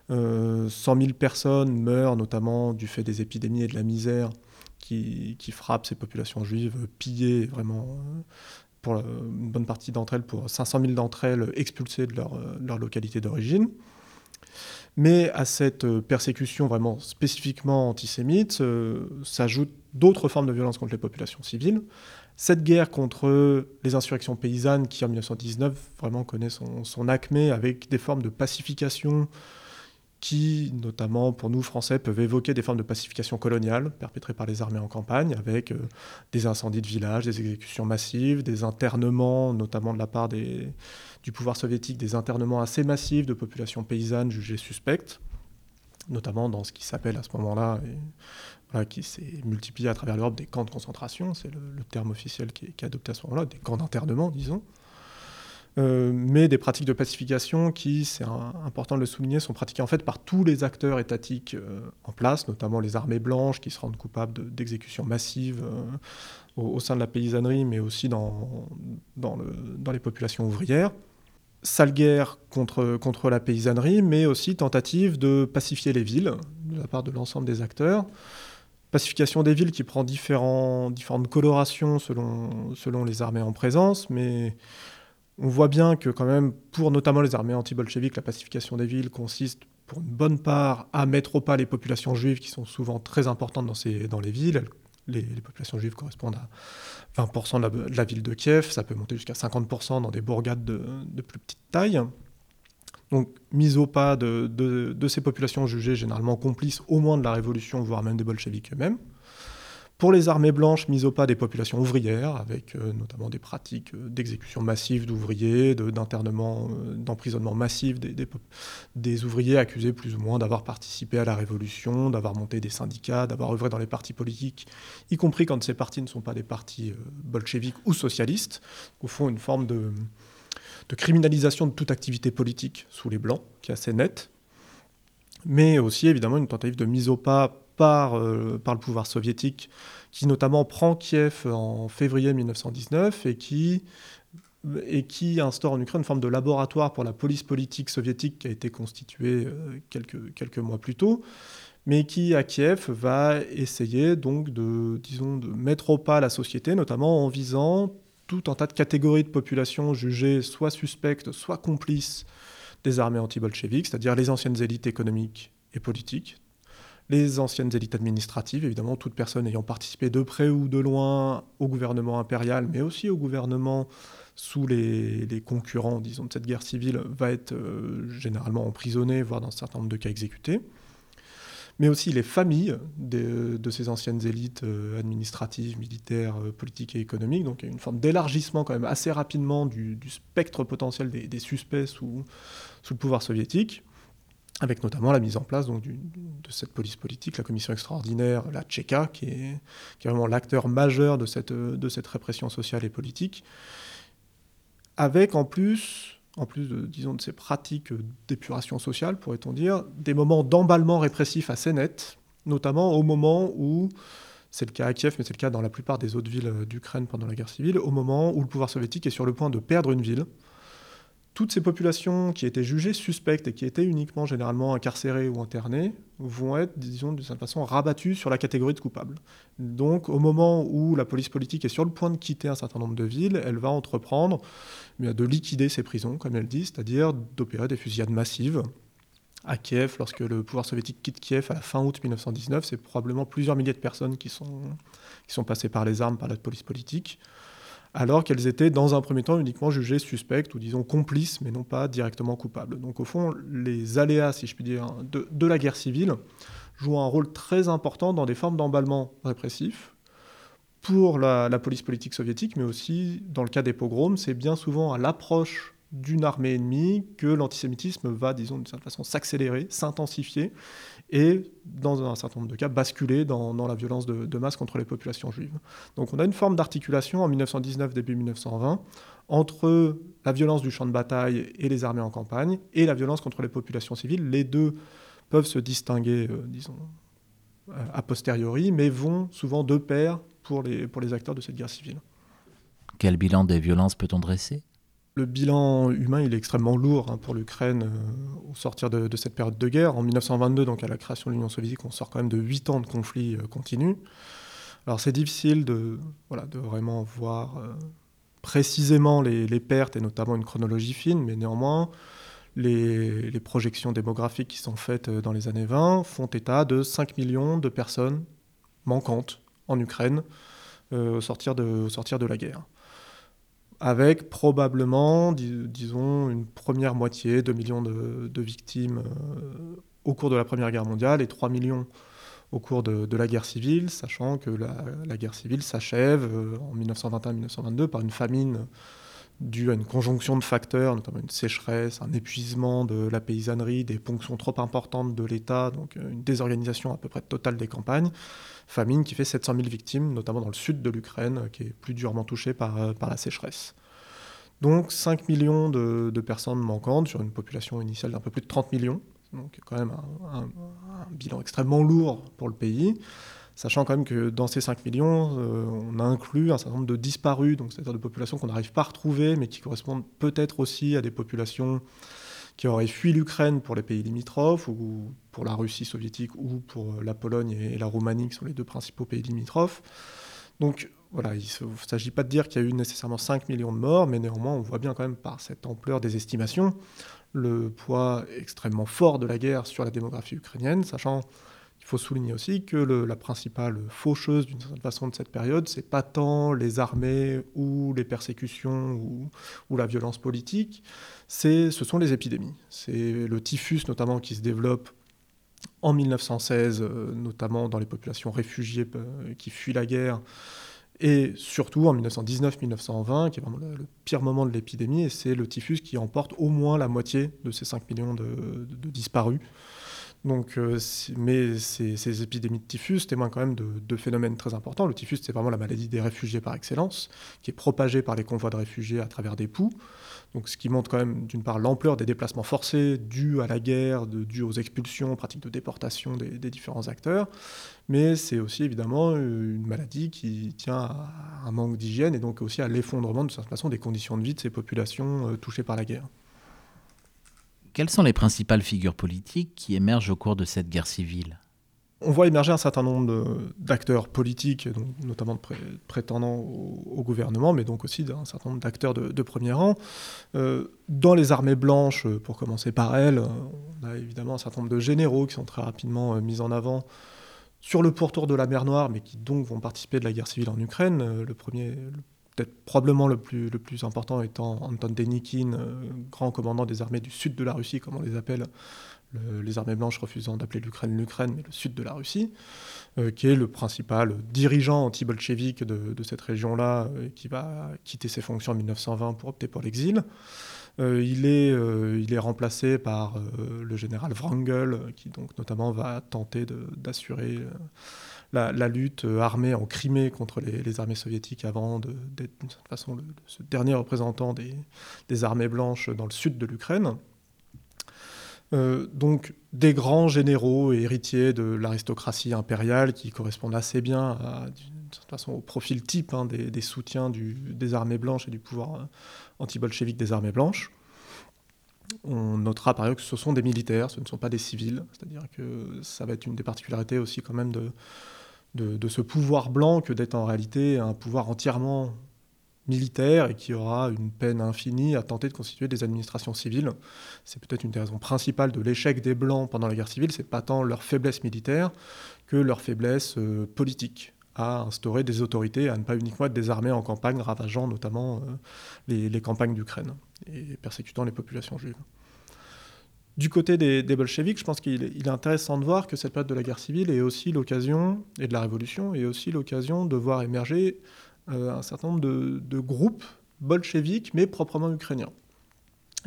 100 000 personnes meurent notamment du fait des épidémies et de la misère qui, frappent ces populations juives pillées vraiment pour une bonne partie d'entre elles, pour 500 000 d'entre elles expulsées de leur, localité d'origine. Mais à cette euh, persécution vraiment spécifiquement antisémite euh, s'ajoutent d'autres formes de violence contre les populations civiles. Cette guerre contre les insurrections paysannes qui en 1919 vraiment connaît son, son acmé avec des formes de pacification qui, notamment pour nous Français, peuvent évoquer des formes de pacification coloniale perpétrées par les armées en campagne, avec euh, des incendies de villages, des exécutions massives, des internements, notamment de la part du pouvoir soviétique, des internements assez massifs de populations paysannes jugées suspectes, notamment dans ce qui s'appelle à ce moment-là, qui s'est multiplié à travers l'Europe, des camps de concentration, c'est le, terme officiel qui est, qui est adopté à ce moment-là, des camps d'internement, disons. Euh, mais des pratiques de pacification qui, c'est important de le souligner, sont pratiquées en fait par tous les acteurs étatiques euh, en place, notamment les armées blanches qui se rendent coupables d'exécutions massives euh, au, sein de la paysannerie, mais aussi dans, dans, le, dans les populations ouvrières. Sale guerre contre, contre la paysannerie, mais aussi tentative de pacifier les villes de la part de l'ensemble des acteurs. Pacification des villes qui prend différents, différentes colorations selon, selon les armées en présence, mais On voit bien que quand même, pour notamment les armées anti-bolcheviques, la pacification des villes consiste pour une bonne part à mettre au pas les populations juives qui sont souvent très importantes dans, les villes. Les, populations juives correspondent à 20% de la, ville de Kiev, ça peut monter jusqu'à 50% dans des bourgades de, plus petite taille. Donc, mise au pas de, de, ces populations jugées généralement complices au moins de la révolution, voire même des bolcheviks eux-mêmes. Pour les armées blanches, mises au pas des populations ouvrières, avec euh, notamment des pratiques euh, d'exécution massive d'ouvriers, d'internement, euh, d'emprisonnement massif des, ouvriers accusés plus ou moins d'avoir participé à la révolution, d'avoir monté des syndicats, d'avoir œuvré dans les partis politiques, y compris quand ces partis ne sont pas des partis bolcheviques ou socialistes. Au fond, une forme de criminalisation de toute activité politique sous les blancs, qui est assez nette, mais aussi évidemment une tentative de mise au pas par, euh, par le pouvoir soviétique, qui notamment prend Kiev en février 1919 et qui, instaure en Ukraine une forme de laboratoire pour la police politique soviétique qui a été constituée euh, quelques, mois plus tôt, mais qui à Kiev va essayer donc de, mettre au pas la société, notamment en visant tout un tas de catégories de population jugées soit suspectes, soit complices des armées anti-bolcheviques, c'est-à-dire les anciennes élites économiques et politiques, les anciennes élites administratives, évidemment, toute personne ayant participé de près ou de loin au gouvernement impérial, mais aussi au gouvernement sous les, concurrents, disons, de cette guerre civile, va être euh, généralement emprisonnée, voire dans un certain nombre de cas exécutée. Mais aussi les familles de, ces anciennes élites euh, administratives, militaires, euh, politiques et économiques. Donc il y a une forme d'élargissement quand même assez rapidement du, spectre potentiel des, suspects sous le pouvoir soviétique avec notamment la mise en place donc, de cette police politique, la commission extraordinaire, la Tchéka, qui est, vraiment l'acteur majeur de cette, de cette répression sociale et politique, avec en plus, en plus de, disons, de ces pratiques d'épuration sociale, pourrait-on dire, des moments d'emballement répressif assez nets, notamment au moment où, c'est le cas à Kiev, mais c'est le cas dans la plupart des autres villes d'Ukraine pendant la guerre civile, au moment où le pouvoir soviétique est sur le point de perdre une ville, toutes ces populations qui étaient jugées suspectes et qui étaient uniquement généralement incarcérées ou internées vont être, disons, de cette façon rabattues sur la catégorie de coupables. Donc, au moment où la police politique est sur le point de quitter un certain nombre de villes, elle va entreprendre eh de liquider ces prisons, comme elle dit, c'est-à-dire d'opérer des fusillades massives. À Kiev, lorsque le pouvoir soviétique quitte Kiev à la fin août 1919, c'est probablement plusieurs milliers de personnes qui sont, qui sont passées par les armes, par la police politique alors qu'elles étaient dans un premier temps uniquement jugées suspectes ou disons complices, mais non pas directement coupables. Donc au fond, les aléas, si je puis dire, de, la guerre civile jouent un rôle très important dans des formes d'emballement répressif pour la, police politique soviétique, mais aussi dans le cas des pogroms, c'est bien souvent à l'approche d'une armée ennemie que l'antisémitisme va, disons, d'une certaine façon s'accélérer, s'intensifier et, dans un certain nombre de cas, basculer dans, la violence de, masse contre les populations juives. Donc on a une forme d'articulation en 1919, début 1920, entre la violence du champ de bataille et les armées en campagne, et la violence contre les populations civiles. Les deux peuvent se distinguer, euh, disons, a posteriori, mais vont souvent de pair pour les, pour les acteurs de cette guerre civile. Quel bilan des violences peut-on dresser? Le bilan humain, est extrêmement lourd hein, pour l'Ukraine euh, au sortir de, cette période de guerre. En 1922, donc à la création de l'Union soviétique, on sort quand même de 8 ans de conflits euh, continus. Alors c'est difficile de, vraiment voir euh, précisément les, pertes et notamment une chronologie fine, mais néanmoins, les, projections démographiques qui sont faites dans les années 20 font état de 5 millions de personnes manquantes en Ukraine au sortir de la guerre avec probablement, disons, une première moitié, 2 millions de, victimes euh, au cours de la Première Guerre mondiale et 3 millions au cours de, la guerre civile, sachant que la, guerre civile s'achève euh, en 1921-1922 par une famine due à une conjonction de facteurs, notamment une sécheresse, un épuisement de la paysannerie, des ponctions trop importantes de l'État, donc euh, une désorganisation à peu près totale des campagnes, famine qui fait 700 000 victimes, notamment dans le sud de l'Ukraine, qui est plus durement touchée par, euh, par la sécheresse. Donc 5 millions de, personnes manquantes sur une population initiale d'un peu plus de 30 millions, donc quand même un, bilan extrêmement lourd pour le pays, sachant quand même que dans ces 5 millions, euh, on a inclus un certain nombre de disparus, c'est-à-dire de populations qu'on n'arrive pas à retrouver, mais qui correspondent peut-être aussi à des populations qui auraient fui l'Ukraine pour les pays limitrophes, ou pour la Russie soviétique, ou pour la Pologne et la Roumanie, qui sont les deux principaux pays limitrophes. Donc voilà, il ne s'agit pas de dire qu'il y a eu nécessairement 5 millions de morts, mais néanmoins, on voit bien quand même par cette ampleur des estimations le poids extrêmement fort de la guerre sur la démographie ukrainienne, sachant qu'il faut souligner aussi que la principale faucheuse d'une certaine façon de cette période, c'est pas tant les armées ou les persécutions ou, la violence politique, ce sont les épidémies. C'est le typhus notamment qui se développe en 1916, euh, notamment dans les populations réfugiées euh, qui fuient la guerre, et surtout en 1919-1920, qui est vraiment le, pire moment de l'épidémie, et c'est le typhus qui emporte au moins la moitié de ces 5 millions de, disparus. Donc, euh, mais ces, épidémies de typhus témoignent quand même de deux phénomènes très importants. Le typhus, c'est vraiment la maladie des réfugiés par excellence, qui est propagée par les convois de réfugiés à travers des poux. Ce qui montre quand même, d'une part, l'ampleur des déplacements forcés dus à la guerre, dus aux expulsions, aux pratiques de déportation des, différents acteurs. Mais c'est aussi évidemment une maladie qui tient à un manque d'hygiène et donc aussi à l'effondrement de toute façon des conditions de vie de ces populations euh, touchées par la guerre. Quelles sont les principales figures politiques qui émergent au cours de cette guerre civile? On voit émerger un certain nombre d'acteurs politiques, notamment de prétendants au, gouvernement, mais donc aussi d'un certain nombre d'acteurs de, premier rang. Euh, dans les armées blanches, pour commencer par elles, on a évidemment un certain nombre de généraux qui sont très rapidement euh, mis en avant sur le pourtour de la mer Noire, mais qui donc vont participer de la guerre civile en Ukraine. Euh, le premier, peut-être probablement le plus, le plus important étant Anton Denikin, grand commandant des armées du sud de la Russie, comme on les appelle, les armées blanches refusant d'appeler l'Ukraine l'Ukraine, mais le sud de la Russie, euh, qui est le principal dirigeant anti-bolchevique de, cette région-là, euh, qui va quitter ses fonctions en 1920 pour opter pour l'exil. Euh, il, est, il est remplacé par le général Wrangel, qui donc notamment va tenter d'assurer la, lutte armée en Crimée contre les, armées soviétiques avant d'être d'une certaine façon ce dernier représentant des, armées blanches dans le sud de l'Ukraine. Euh, donc des grands généraux et héritiers de l'aristocratie impériale qui correspondent assez bien façon, au profil type hein, des, soutiens des armées blanches et du pouvoir euh, anti-bolchevique des armées blanches. On notera par ailleurs que ce sont des militaires, ce ne sont pas des civils, c'est-à-dire que ça va être une des particularités aussi quand même de, de ce pouvoir blanc que d'être en réalité un pouvoir entièrement militaire et qui aura une peine infinie à tenter de constituer des administrations civiles. C'est peut-être une des raisons principales de l'échec des Blancs pendant la guerre civile, c'est pas tant leur faiblesse militaire que leur faiblesse euh, politique à instaurer des autorités, à ne pas uniquement être des armées en campagne, ravageant notamment euh, les, campagnes d'Ukraine et persécutant les populations juives. Du côté des, des bolcheviks, je pense qu'il est, intéressant de voir que cette période de la guerre civile est aussi l'occasion, et de la révolution, est aussi l'occasion de voir émerger euh, un certain nombre de, groupes bolcheviques, mais proprement ukrainiens.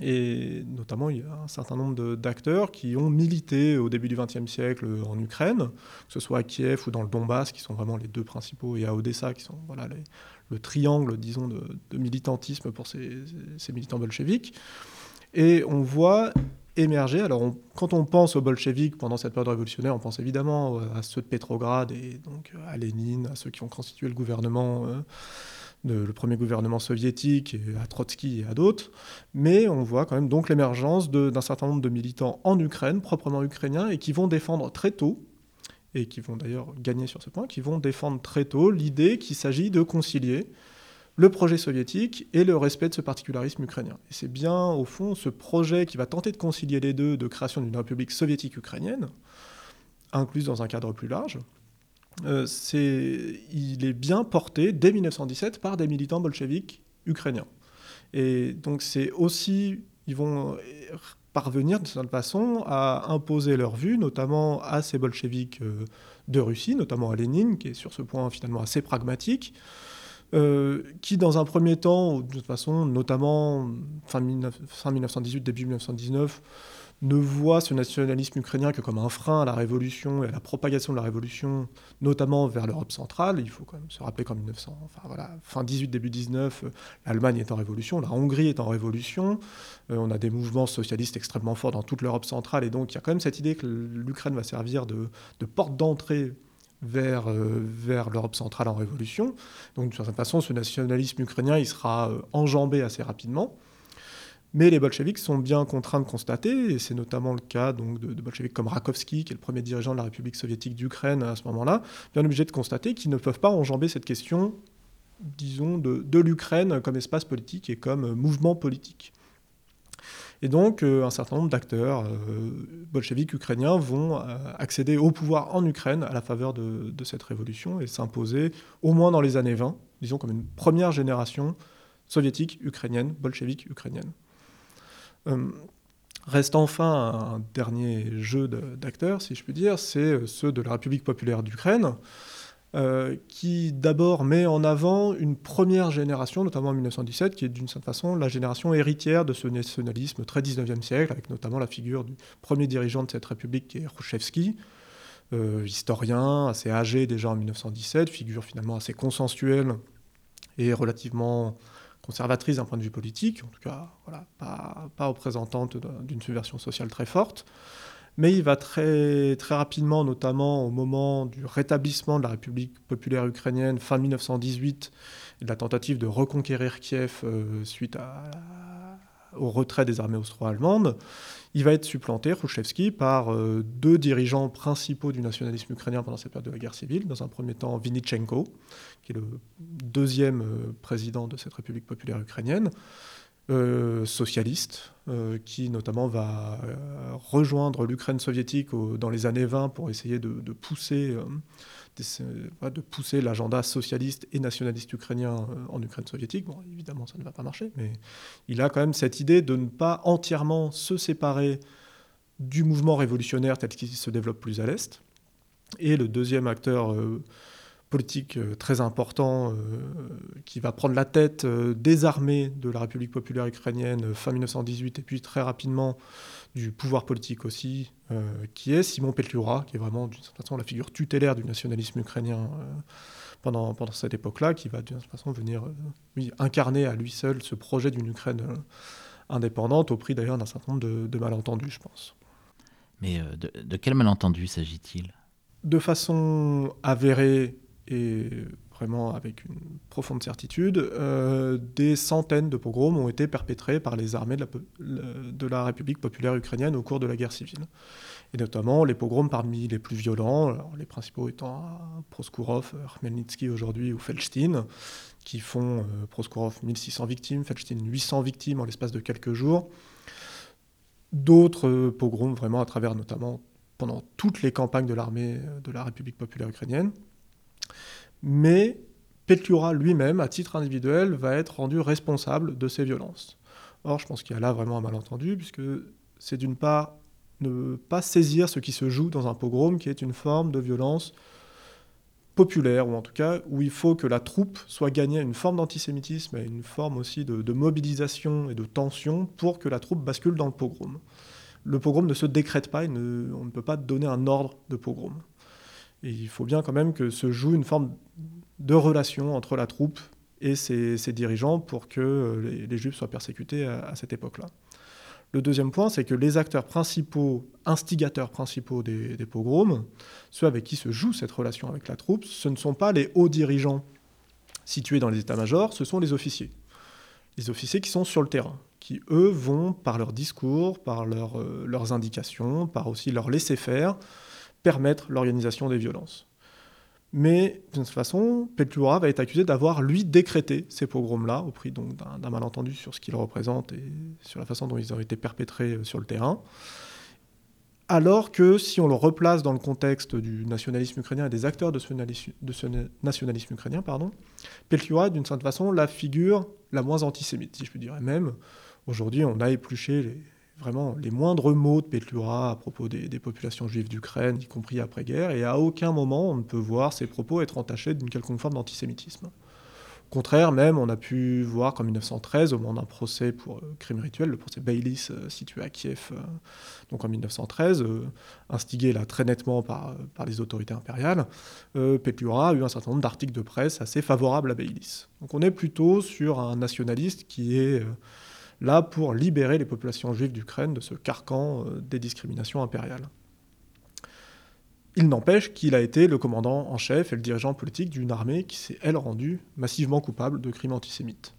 Et notamment, il y a un certain nombre d'acteurs qui ont milité au début du XXe siècle en Ukraine, que ce soit à Kiev ou dans le Donbass, qui sont vraiment les deux principaux, et à Odessa, qui sont voilà, le triangle, disons, de, militantisme pour ces, militants bolcheviques. Et on voit émerger, alors quand on pense aux bolcheviques pendant cette période révolutionnaire, on pense évidemment à ceux de Pétrograd et donc à Lénine, à ceux qui ont constitué le gouvernement. Euh, le premier gouvernement soviétique, et à Trotsky et à d'autres, mais on voit quand même donc l'émergence d'un certain nombre de militants en Ukraine, proprement ukrainiens, et qui vont défendre très tôt, et qui vont d'ailleurs gagner sur ce point, qui vont défendre très tôt l'idée qu'il s'agit de concilier le projet soviétique et le respect de ce particularisme ukrainien. Et c'est bien, au fond, ce projet qui va tenter de concilier les deux de création d'une république soviétique ukrainienne, incluse dans un cadre plus large, euh, il est bien porté dès 1917 par des militants bolcheviques ukrainiens. Et donc c'est aussi, ils vont parvenir de cette façon à imposer leur vue, notamment à ces bolcheviques euh, de Russie, notamment à Lénine, qui est sur ce point finalement assez pragmatique, euh, qui dans un premier temps, de toute façon, notamment fin, fin 1918, début 1919, ne voit ce nationalisme ukrainien que comme un frein à la révolution et à la propagation de la révolution, notamment vers l'Europe centrale. Il faut quand même se rappeler qu'en 1900, enfin fin 18, début 19, euh, l'Allemagne est en révolution, la Hongrie est en révolution, euh, on a des mouvements socialistes extrêmement forts dans toute l'Europe centrale, et donc il y a quand même cette idée que l'Ukraine va servir de, porte d'entrée vers, euh, vers l'Europe centrale en révolution. Donc d'une certaine façon, ce nationalisme ukrainien, il sera enjambé assez rapidement. Mais les bolcheviks sont bien contraints de constater, et c'est notamment le cas donc, de, bolcheviks comme Rakovski, qui est le premier dirigeant de la République soviétique d'Ukraine à ce moment-là, bien obligés de constater qu'ils ne peuvent pas enjamber cette question disons, de, l'Ukraine comme espace politique et comme mouvement politique. Et donc, un certain nombre d'acteurs bolcheviques ukrainiens vont accéder au pouvoir en Ukraine à la faveur de, de cette révolution et s'imposer, au moins dans les années 20, disons comme une première génération soviétique ukrainienne, bolchevique ukrainienne. Reste enfin un dernier jeu d'acteurs, si je puis dire, c'est euh, ceux de la République populaire d'Ukraine, euh, qui d'abord met en avant une première génération, notamment en 1917, qui est d'une certaine façon la génération héritière de ce nationalisme très 19e siècle, avec notamment la figure du premier dirigeant de cette république, qui est Rouchevski, euh, historien assez âgé déjà en 1917, figure finalement assez consensuelle et relativement conservatrice d'un point de vue politique, en tout cas voilà, pas, pas représentante d'une subversion sociale très forte. Mais il va très, très rapidement, notamment au moment du rétablissement de la République populaire ukrainienne fin 1918 et de la tentative de reconquérir Kiev euh, suite au retrait des armées austro-allemandes, il va être supplanté, Khrushchevski, par euh, deux dirigeants principaux du nationalisme ukrainien pendant cette période de la guerre civile. Dans un premier temps, Vinichenko, qui est le deuxième euh, président de cette République populaire ukrainienne, euh, socialiste, qui notamment va rejoindre l'Ukraine soviétique dans les années 20 pour essayer de, pousser de pousser l'agenda socialiste et nationaliste ukrainien en Ukraine soviétique. Bon, évidemment, ça ne va pas marcher, mais il a quand même cette idée de ne pas entièrement se séparer du mouvement révolutionnaire tel qu'il se développe plus à l'Est. Et le deuxième acteur politique euh, très important euh, qui va prendre la tête euh, des armées de la République populaire ukrainienne fin 1918 et puis très rapidement du pouvoir politique aussi, qui est Simon Petliura, qui est vraiment d'une certaine façon la figure tutélaire du nationalisme ukrainien pendant, pendant cette époque-là, qui va d'une certaine façon venir incarner à lui seul ce projet d'une Ukraine indépendante, au prix d'ailleurs d'un certain nombre de, malentendus, je pense. Mais de, de quel malentendu s'agit-il? De façon avérée et vraiment avec une profonde certitude, euh, des centaines de pogroms ont été perpétrés par les armées de la, République populaire ukrainienne au cours de la guerre civile. Et notamment les pogroms parmi les plus violents, les principaux étant Proskurov, Khmelnytsky aujourd'hui ou Felstein, qui font euh, Proskurov 1600 victimes, Felstein 800 victimes en l'espace de quelques jours. D'autres euh, pogroms vraiment à travers notamment pendant toutes les campagnes de l'armée de la République populaire ukrainienne mais Petliura lui-même, à titre individuel, va être rendu responsable de ces violences. Or, je pense qu'il y a là vraiment un malentendu, puisque c'est d'une part ne pas saisir ce qui se joue dans un pogrom, qui est une forme de violence populaire, ou en tout cas où il faut que la troupe soit gagnée à une forme d'antisémitisme et une forme aussi de, mobilisation et de tension pour que la troupe bascule dans le pogrom. Le pogrom ne se décrète pas, on ne peut pas donner un ordre de pogrom. Il faut bien quand même que se joue une forme de relation entre la troupe et ses, dirigeants pour que euh, les, Juifs soient persécutés à, cette époque-là. Le deuxième point, c'est que les acteurs principaux, instigateurs principaux des, pogroms, ceux avec qui se joue cette relation avec la troupe, ce ne sont pas les hauts dirigeants situés dans les états-majors, ce sont les officiers. Les officiers qui sont sur le terrain, qui eux vont, par leurs discours, par euh, leurs indications, par aussi leur laisser-faire, permettre l'organisation des violences. Mais toute façon, Petliura va être accusé d'avoir, lui, décrété ces pogroms-là, au prix d'un malentendu sur ce qu'ils représentent et sur la façon dont ils ont été perpétrés euh, sur le terrain. Alors que si on le replace dans le contexte du nationalisme ukrainien et des acteurs de ce, nationalisme ukrainien, pardon, est d'une certaine façon la figure la moins antisémite, si je puis dire. Et même, aujourd'hui, on a épluché les, vraiment les moindres mots de Petlura à propos des, populations juives d'Ukraine, y compris après-guerre, et à aucun moment on ne peut voir ces propos être entachés d'une quelconque forme d'antisémitisme. Au contraire, même, on a pu voir qu'en 1913, au moment d'un procès pour euh, crime rituel, le procès Baylis euh, situé à Kiev, euh, donc en 1913, instigé là très nettement par, par les autorités impériales, Petlura a eu un certain nombre d'articles de presse assez favorables à Baylis. Donc on est plutôt sur un nationaliste qui est là pour libérer les populations juives d'Ukraine de ce carcan euh, des discriminations impériales. Il n'empêche qu'il a été le commandant en chef et le dirigeant politique d'une armée qui s'est, elle, rendue massivement coupable de crimes antisémites.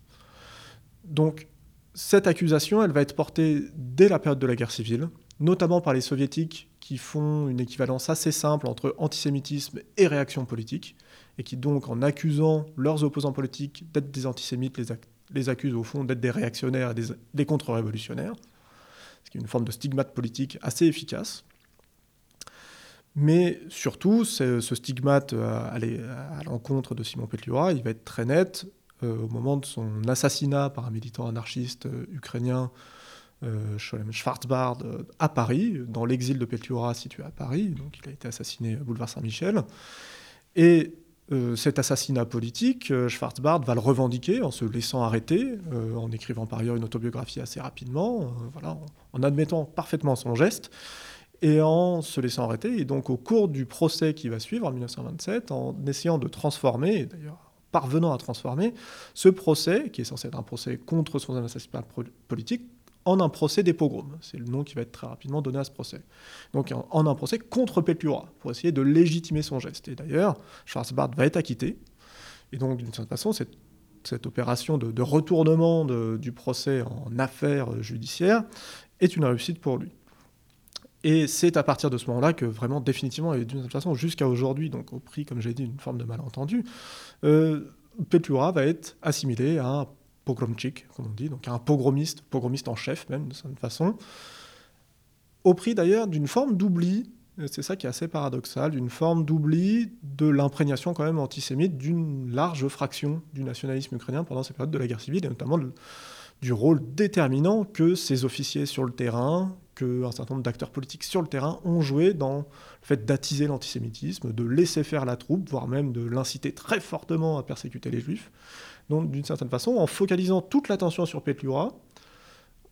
Donc, cette accusation, elle va être portée dès la période de la guerre civile, notamment par les soviétiques qui font une équivalence assez simple entre antisémitisme et réaction politique, et qui donc, en accusant leurs opposants politiques d'être des antisémites, les, accusent au fond d'être des réactionnaires et des, contre-révolutionnaires, ce qui est une forme de stigmate politique assez efficace. Mais surtout, ce stigmate à, l'encontre de Simon Petliura, il va être très net euh, au moment de son assassinat par un militant anarchiste euh, ukrainien euh, Sholem Schwarzbard euh, à Paris, dans l'exil de Petliura situé à Paris. Donc il a été assassiné à boulevard Saint-Michel. Et euh, cet assassinat politique, Schwarzbard va le revendiquer en se laissant arrêter, en écrivant par ailleurs une autobiographie assez rapidement, voilà, en, admettant parfaitement son geste et en se laissant arrêter. Et donc au cours du procès qui va suivre en 1927, en essayant de transformer, d'ailleurs parvenant à transformer, ce procès, qui est censé être un procès contre son assassinat politique, en un procès des pogroms. C'est le nom qui va être très rapidement donné à ce procès. Donc en, un procès contre Petlura, pour essayer de légitimer son geste. Et d'ailleurs, Schwarzbard va être acquitté. Et donc, d'une certaine façon, cette, opération de, retournement du procès en affaire judiciaire est une réussite pour lui. Et c'est à partir de ce moment-là que vraiment, définitivement, et d'une certaine façon, jusqu'à aujourd'hui, donc au prix, comme j'ai dit, d'une forme de malentendu, euh, va être assimilé à un pogromchik, comme on dit, donc un pogromiste, pogromiste en chef même, de certaine façon, au prix d'ailleurs d'une forme d'oubli, c'est ça qui est assez paradoxal, d'une forme d'oubli de l'imprégnation quand même antisémite d'une large fraction du nationalisme ukrainien pendant ces périodes de la guerre civile, et notamment du rôle déterminant que ces officiers sur le terrain, qu'un certain nombre d'acteurs politiques sur le terrain ont joué dans le fait d'attiser l'antisémitisme, de laisser faire la troupe, voire même de l'inciter très fortement à persécuter les juifs. Donc, d'une certaine façon, en focalisant toute l'attention sur Petlura,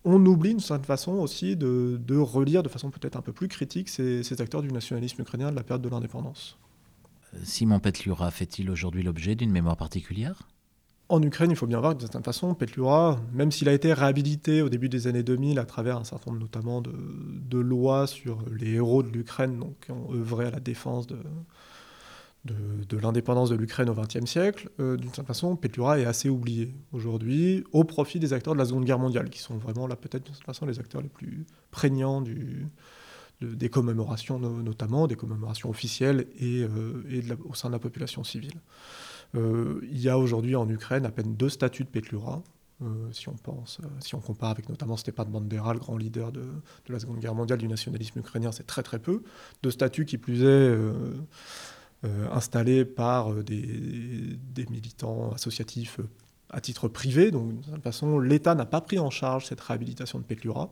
on oublie d'une certaine façon aussi de, relire de façon peut-être un peu plus critique ces, acteurs du nationalisme ukrainien de la période de l'indépendance. Simon Petlura fait-il aujourd'hui l'objet d'une mémoire particulière? En Ukraine, il faut bien voir que d'une certaine façon, Petlura, même s'il a été réhabilité au début des années 2000 à travers un certain nombre notamment de, lois sur les héros de l'Ukraine, donc qui ont œuvré à la défense de, de, l'indépendance de l'Ukraine au XXe siècle, euh, d'une certaine façon, Petlura est assez oublié aujourd'hui au profit des acteurs de la Seconde Guerre mondiale, qui sont vraiment là peut-être d'une certaine façon les acteurs les plus prégnants des commémorations notamment, des commémorations officielles et, euh, au sein de la population civile. Euh, il y a aujourd'hui en Ukraine à peine deux statues de Petlura, si on pense, si on compare avec notamment Stepan Bandera, le grand leader de, de, la Seconde Guerre mondiale du nationalisme ukrainien, c'est très très peu. Deux statues qui plus est installés par euh, des, militants associatifs euh, à titre privé. Donc, de toute façon, l'État n'a pas pris en charge cette réhabilitation de Petlura.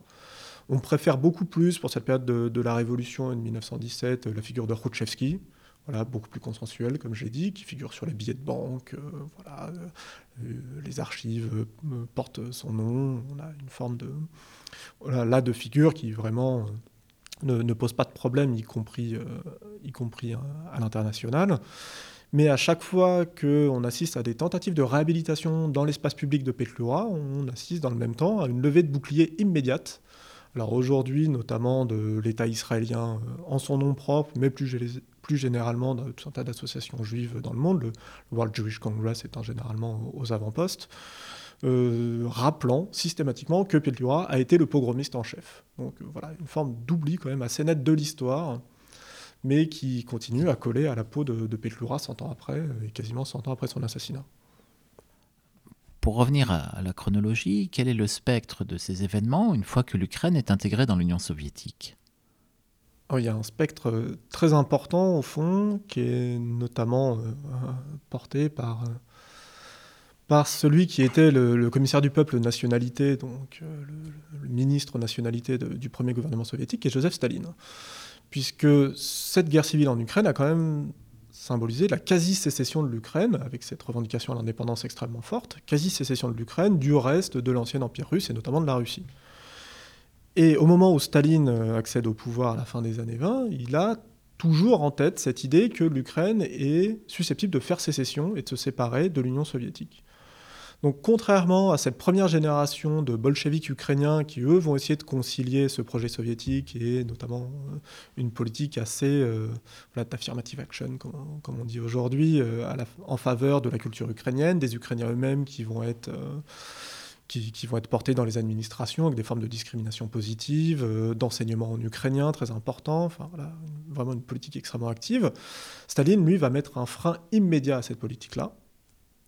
On préfère beaucoup plus, pour cette période de, la Révolution de 1917, la figure de Khrouchtchevski, voilà, beaucoup plus consensuelle, comme j'ai dit, qui figure sur les billets de banque. voilà, les archives portent son nom. On a une forme de, voilà, là, de figure qui vraiment ne, pose pas de problème, y compris, euh, y compris euh, à l'international. Mais à chaque fois qu'on assiste à des tentatives de réhabilitation dans l'espace public de Petlura, on assiste dans le même temps à une levée de boucliers immédiate. Alors aujourd'hui, notamment de l'État israélien euh, en son nom propre, mais plus, plus généralement dans tout un tas d'associations juives dans le monde. Le World Jewish Congress étant généralement aux avant-postes. Euh, rappelant systématiquement que Petlura a été le pogromiste en chef. Donc euh, voilà, une forme d'oubli quand même assez nette de l'histoire, mais qui continue à coller à la peau de, de Petlura 100 ans après, euh, et quasiment 100 ans après son assassinat. Pour revenir à la chronologie, quel est le spectre de ces événements une fois que l'Ukraine est intégrée dans l'Union soviétique? Oh, il y a un spectre très important au fond, qui est notamment porté par par celui qui était le, commissaire du peuple nationalité, donc euh, le, ministre nationalité du premier gouvernement soviétique, qui est Joseph Staline. Puisque cette guerre civile en Ukraine a quand même symbolisé la quasi-sécession de l'Ukraine, avec cette revendication à l'indépendance extrêmement forte, quasi-sécession de l'Ukraine du reste de l'ancien empire russe et notamment de la Russie. Et au moment où Staline euh, accède au pouvoir à la fin des années 20, il a toujours en tête cette idée que l'Ukraine est susceptible de faire sécession et de se séparer de l'Union soviétique. Donc contrairement à cette première génération de bolcheviks ukrainiens qui, eux, vont essayer de concilier ce projet soviétique et notamment euh, une politique assez euh, d'affirmative action, comme, on dit aujourd'hui, euh, en faveur de la culture ukrainienne, des Ukrainiens eux-mêmes qui vont être qui, vont être portés dans les administrations avec des formes de discrimination positive, euh, d'enseignement en ukrainien très important, enfin voilà, vraiment une politique extrêmement active. Staline, lui, va mettre un frein immédiat à cette politique-là,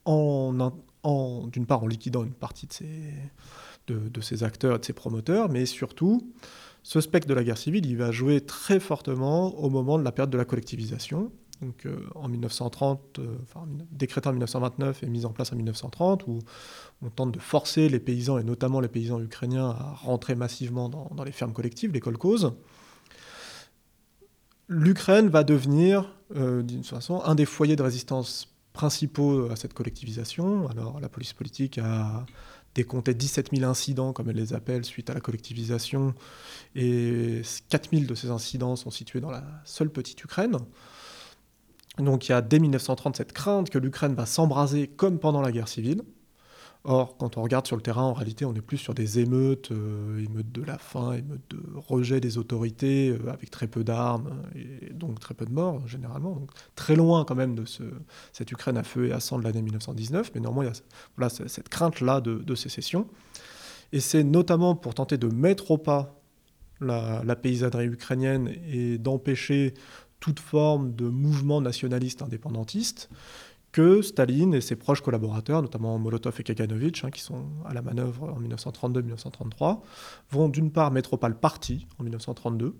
en d'une part en liquidant une partie de ses, de, acteurs et de ses promoteurs, mais surtout, ce spectre de la guerre civile, il va jouer très fortement au moment de la période de la collectivisation, donc euh, en 1930, euh, décrété en 1929 et mis en place en 1930, où on tente de forcer les paysans, et notamment les paysans ukrainiens, à rentrer massivement dans, les fermes collectives, les kolkhozes. L'Ukraine va devenir, euh, d'une façon, un des foyers de résistance principaux à cette collectivisation. Alors la police politique a décompté 17 000 incidents, comme elle les appelle, suite à la collectivisation, et 4 000 de ces incidents sont situés dans la seule petite Ukraine. Donc il y a dès 1930 cette crainte que l'Ukraine va s'embraser comme pendant la guerre civile. Or, quand on regarde sur le terrain, en réalité, on est plus sur des émeutes, euh, émeutes de la faim, émeutes de rejet des autorités, euh, avec très peu d'armes, et donc très peu de morts, généralement. Donc, très loin quand même de ce, cette Ukraine à feu et à sang de l'année 1919, mais néanmoins, il y a cette crainte-là de, sécession. Et c'est notamment pour tenter de mettre au pas la, la paysannerie ukrainienne et d'empêcher toute forme de mouvement nationaliste indépendantiste que Staline et ses proches collaborateurs, notamment Molotov et Kaganovich, hein, qui sont à la manœuvre en 1932-1933, vont d'une part mettre au pas le parti en 1932,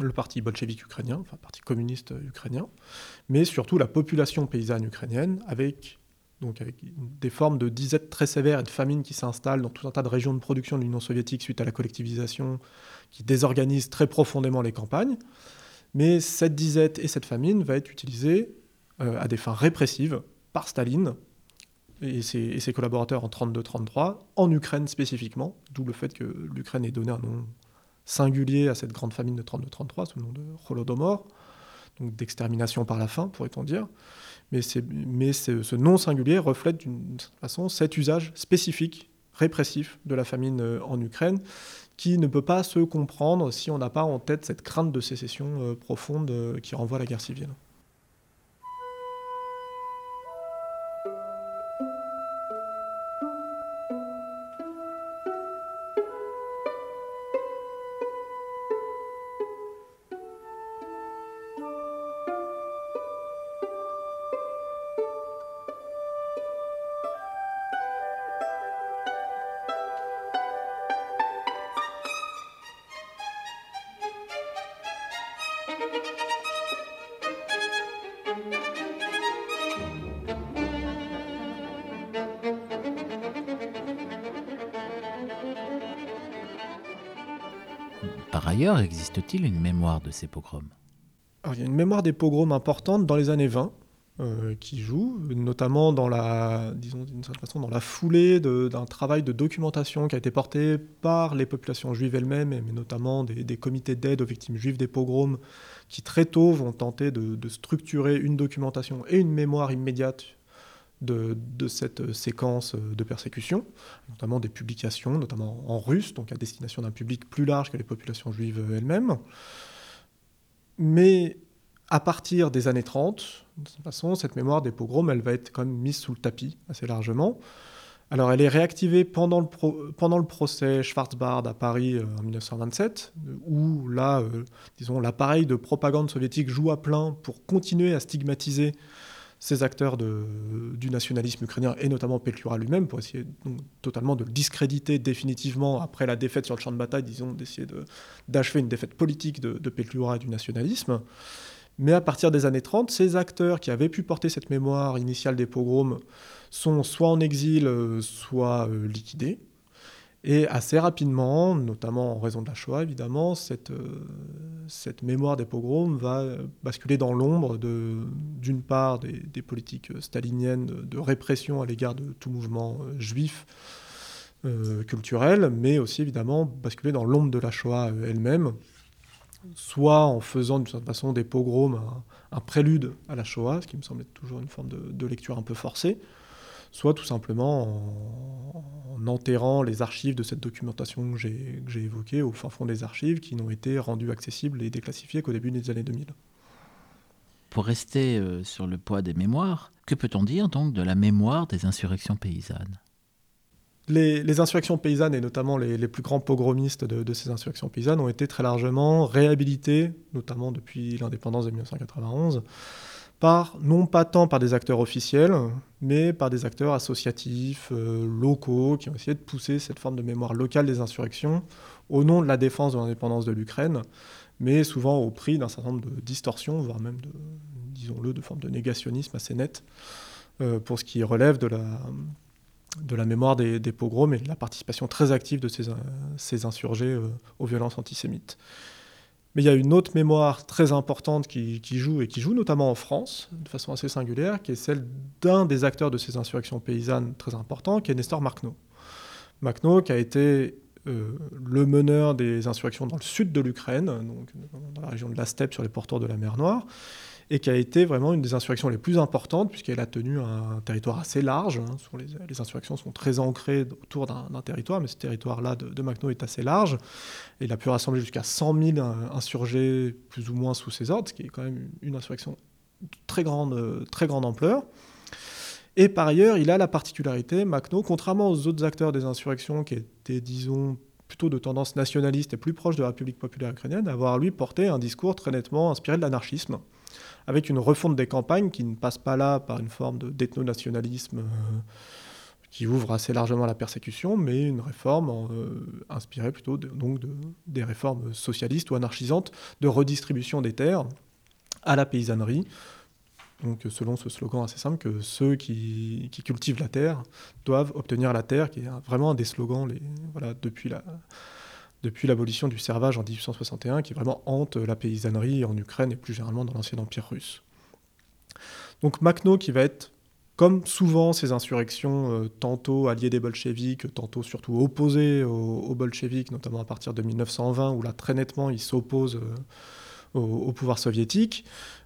le parti bolchevique ukrainien, enfin le parti communiste ukrainien, mais surtout la population paysanne ukrainienne, avec, des formes de disette très sévères et de famine qui s'installent dans tout un tas de régions de production de l'Union soviétique suite à la collectivisation, qui désorganisent très profondément les campagnes. Mais cette disette et cette famine va être utilisée à des fins répressives par Staline et ses, collaborateurs en 32-33, en Ukraine spécifiquement, d'où le fait que l'Ukraine ait donné un nom singulier à cette grande famine de 32-33 sous le nom de Holodomor, donc d'extermination par la faim, pourrait-on dire. Mais, ce nom singulier reflète d'une façon cet usage spécifique, répressif de la famine euh, en Ukraine, qui ne peut pas se comprendre si on n'a pas en tête cette crainte de sécession euh, profonde euh, qui renvoie à la guerre civile. Existe-t-il une mémoire de ces pogroms? Il y a une mémoire des pogroms importante dans les années 20 euh, qui joue, notamment dans la, disons certaine façon, dans la foulée d'un travail de documentation qui a été porté par les populations juives elles-mêmes, mais notamment des, comités d'aide aux victimes juives des pogroms, qui très tôt vont tenter de, structurer une documentation et une mémoire immédiate de, cette séquence de persécution, notamment des publications, notamment en russe, donc à destination d'un public plus large que les populations juives elles-mêmes. Mais à partir des années 30, de toute façon, cette mémoire des pogroms, elle va être quand même mise sous le tapis assez largement. Alors, elle est réactivée pendant le, pendant le procès Schwarzbard à Paris euh, en 1927, où là, euh, disons, l'appareil de propagande soviétique joue à plein pour continuer à stigmatiser ces acteurs du nationalisme ukrainien, et notamment Petlura lui-même, pour essayer totalement de le discréditer définitivement après la défaite sur le champ de bataille, disons, d'essayer d'achever une défaite politique de, de et du nationalisme. Mais à partir des années 30, ces acteurs qui avaient pu porter cette mémoire initiale des pogroms sont soit en exil, euh, soit euh, liquidés. Et assez rapidement, notamment en raison de la Shoah évidemment, cette, euh, mémoire des pogroms va basculer dans l'ombre d'une part des, politiques staliniennes de, répression à l'égard de tout mouvement juif culturel, mais aussi évidemment basculer dans l'ombre de la Shoah elle-même, soit en faisant d'une certaine façon des pogroms un, prélude à la Shoah, ce qui me semble être toujours une forme de, lecture un peu forcée, soit tout simplement en, enterrant les archives de cette documentation que j'ai évoquée au fin fond des archives, qui n'ont été rendues accessibles et déclassifiées qu'au début des années 2000. Pour rester euh, sur le poids des mémoires, que peut-on dire donc de la mémoire des insurrections paysannes? Les, insurrections paysannes, et notamment les, plus grands pogromistes de, ces insurrections paysannes, ont été très largement réhabilités, notamment depuis l'indépendance de 1991, par, non pas tant par des acteurs officiels, mais par des acteurs associatifs, euh, locaux, qui ont essayé de pousser cette forme de mémoire locale des insurrections au nom de la défense de l'indépendance de l'Ukraine, mais souvent au prix d'un certain nombre de distorsions, voire même de, disons-le, de formes de négationnisme assez nettes, euh, pour ce qui relève de la, mémoire des, pogroms et de la participation très active de ces, ces insurgés euh, aux violences antisémites. Mais il y a une autre mémoire très importante qui, joue, et qui joue notamment en France, de façon assez singulière, qui est celle d'un des acteurs de ces insurrections paysannes très importants, qui est Nestor Makhno. Makhno, qui a été euh, le meneur des insurrections dans le sud de l'Ukraine, donc dans la région de la steppe sur les porteurs de la mer Noire, et qui a été vraiment une des insurrections les plus importantes, puisqu'elle a tenu un territoire assez large. Hein, les, insurrections sont très ancrées autour d'un territoire, mais ce territoire-là de, de est assez large. Et il a pu rassembler jusqu'à 100 000 insurgés, plus ou moins sous ses ordres, ce qui est quand même une insurrection de très grande, très grande ampleur. Et par ailleurs, il a la particularité, Makhno, contrairement aux autres acteurs des insurrections qui étaient, disons, plutôt de tendance nationaliste et plus proche de la République populaire ukrainienne, d'avoir lui porté un discours très nettement inspiré de l'anarchisme avec une refonte des campagnes qui ne passe pas là par une forme d'ethno-nationalisme euh, qui ouvre assez largement la persécution, mais une réforme euh, inspirée plutôt donc de, des réformes socialistes ou anarchisantes de redistribution des terres à la paysannerie. Donc selon ce slogan assez simple, que ceux qui, cultivent la terre doivent obtenir la terre, qui est vraiment un des slogans depuis la, depuis l'abolition du servage en 1861, qui vraiment hante la paysannerie en Ukraine et plus généralement dans l'ancien empire russe. Donc Makhno, qui va être, comme souvent ces insurrections, euh, tantôt alliées des bolcheviks, tantôt surtout opposées aux, bolcheviks, notamment à partir de 1920, où là très nettement il s'oppose euh, au, pouvoir soviétique,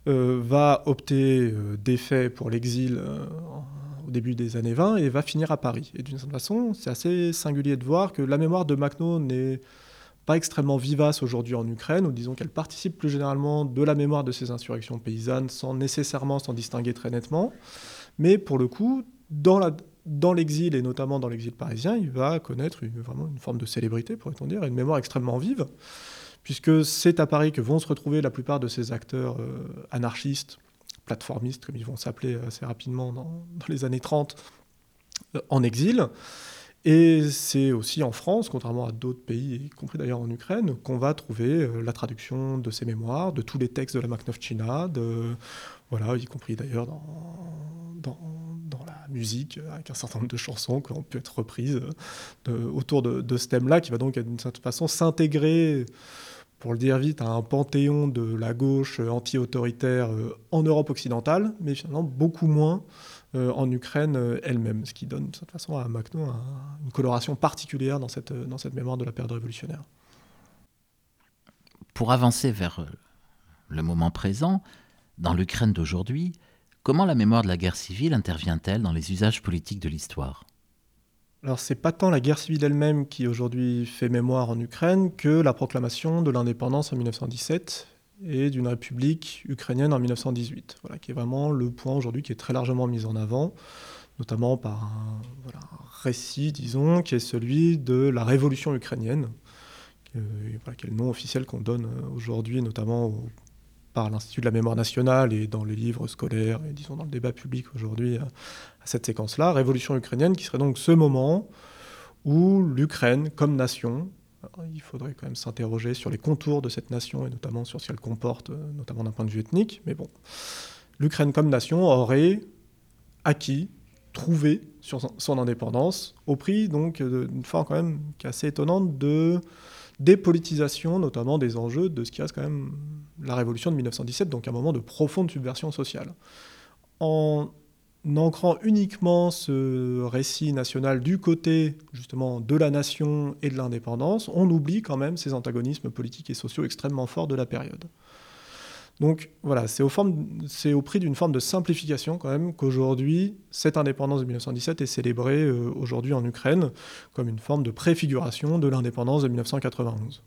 euh, va opter d'effet pour l'exil au début des années 20 et va finir à Paris. Et d'une certaine façon, c'est assez singulier de voir que la mémoire de Makhno n'est pas extrêmement vivace aujourd'hui en Ukraine, ou disons qu'elle participe plus généralement de la mémoire de ces insurrections paysannes sans nécessairement s'en distinguer très nettement. Mais pour le coup, dans la, dans l'exil, et notamment dans l'exil parisien, il va connaître vraiment une forme de célébrité, pourrait-on dire, une mémoire extrêmement vive, puisque c'est à Paris que vont se retrouver la plupart de ces acteurs euh, anarchistes, plateformistes, comme ils vont s'appeler assez rapidement dans, dans les années 30, euh, en exil. Et c'est aussi en France, contrairement à d'autres pays, y compris d'ailleurs en Ukraine, qu'on va trouver euh, la traduction de ces mémoires, de tous les textes de la Makhnovchina, voilà, y compris d'ailleurs dans, dans, dans, la musique, avec un certain nombre de chansons qui ont pu être reprises euh, autour de, ce thème-là, qui va donc d'une certaine façon s'intégrer pour le dire vite, à un panthéon de la gauche anti-autoritaire euh, en Europe occidentale, mais finalement beaucoup moins en Ukraine euh, elle-même, ce qui donne de toute façon à Makhno une coloration particulière dans cette, dans cette mémoire de la période révolutionnaire. Pour avancer vers le moment présent, dans l'Ukraine d'aujourd'hui, comment la mémoire de la guerre civile intervient-elle dans les usages politiques de l'histoire? Alors c'est pas tant la guerre civile elle-même qui aujourd'hui fait mémoire en Ukraine que la proclamation de l'indépendance en 1917 et d'une république ukrainienne en 1918, voilà, qui est vraiment le point aujourd'hui qui est très largement mis en avant, notamment par un, récit, disons, qui est celui de la révolution ukrainienne, qui est le nom officiel qu'on donne aujourd'hui, notamment par l'Institut de la mémoire nationale et dans les livres scolaires et disons dans le débat public aujourd'hui à cette séquence-là, révolution ukrainienne qui serait donc ce moment où l'Ukraine, comme nation, il faudrait quand même s'interroger sur les contours de cette nation et notamment sur ce qu'elle comporte, euh, notamment d'un point de vue ethnique. Mais bon, l'Ukraine comme nation aurait acquis, trouvé sur son indépendance au prix donc d'une forme quand même assez étonnante de dépolitisation, notamment des enjeux de ce qui reste quand même la révolution de 1917, donc un moment de profonde subversion sociale. En ancrant uniquement ce récit national du côté justement de la nation et de l'indépendance, on oublie quand même ces antagonismes politiques et sociaux extrêmement forts de la période. Donc voilà, c'est au, prix d'une forme de simplification quand même qu'aujourd'hui, cette indépendance de 1917 est célébrée euh, aujourd'hui en Ukraine comme une forme de préfiguration de l'indépendance de 1991.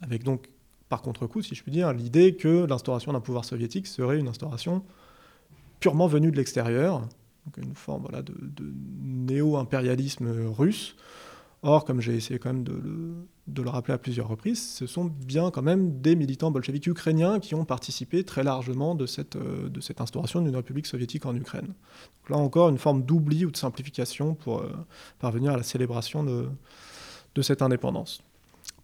Avec donc, par contre-coup, si je puis dire, l'idée que l'instauration d'un pouvoir soviétique serait une instauration purement venu de l'extérieur, une forme voilà, de, néo-impérialisme russe. Or, comme j'ai essayé quand même de le, rappeler à plusieurs reprises, ce sont bien quand même des militants bolcheviques ukrainiens qui ont participé très largement de cette, cette instauration d'une république soviétique en Ukraine. Là encore, une forme d'oubli ou de simplification pour parvenir à la célébration de, de cette indépendance.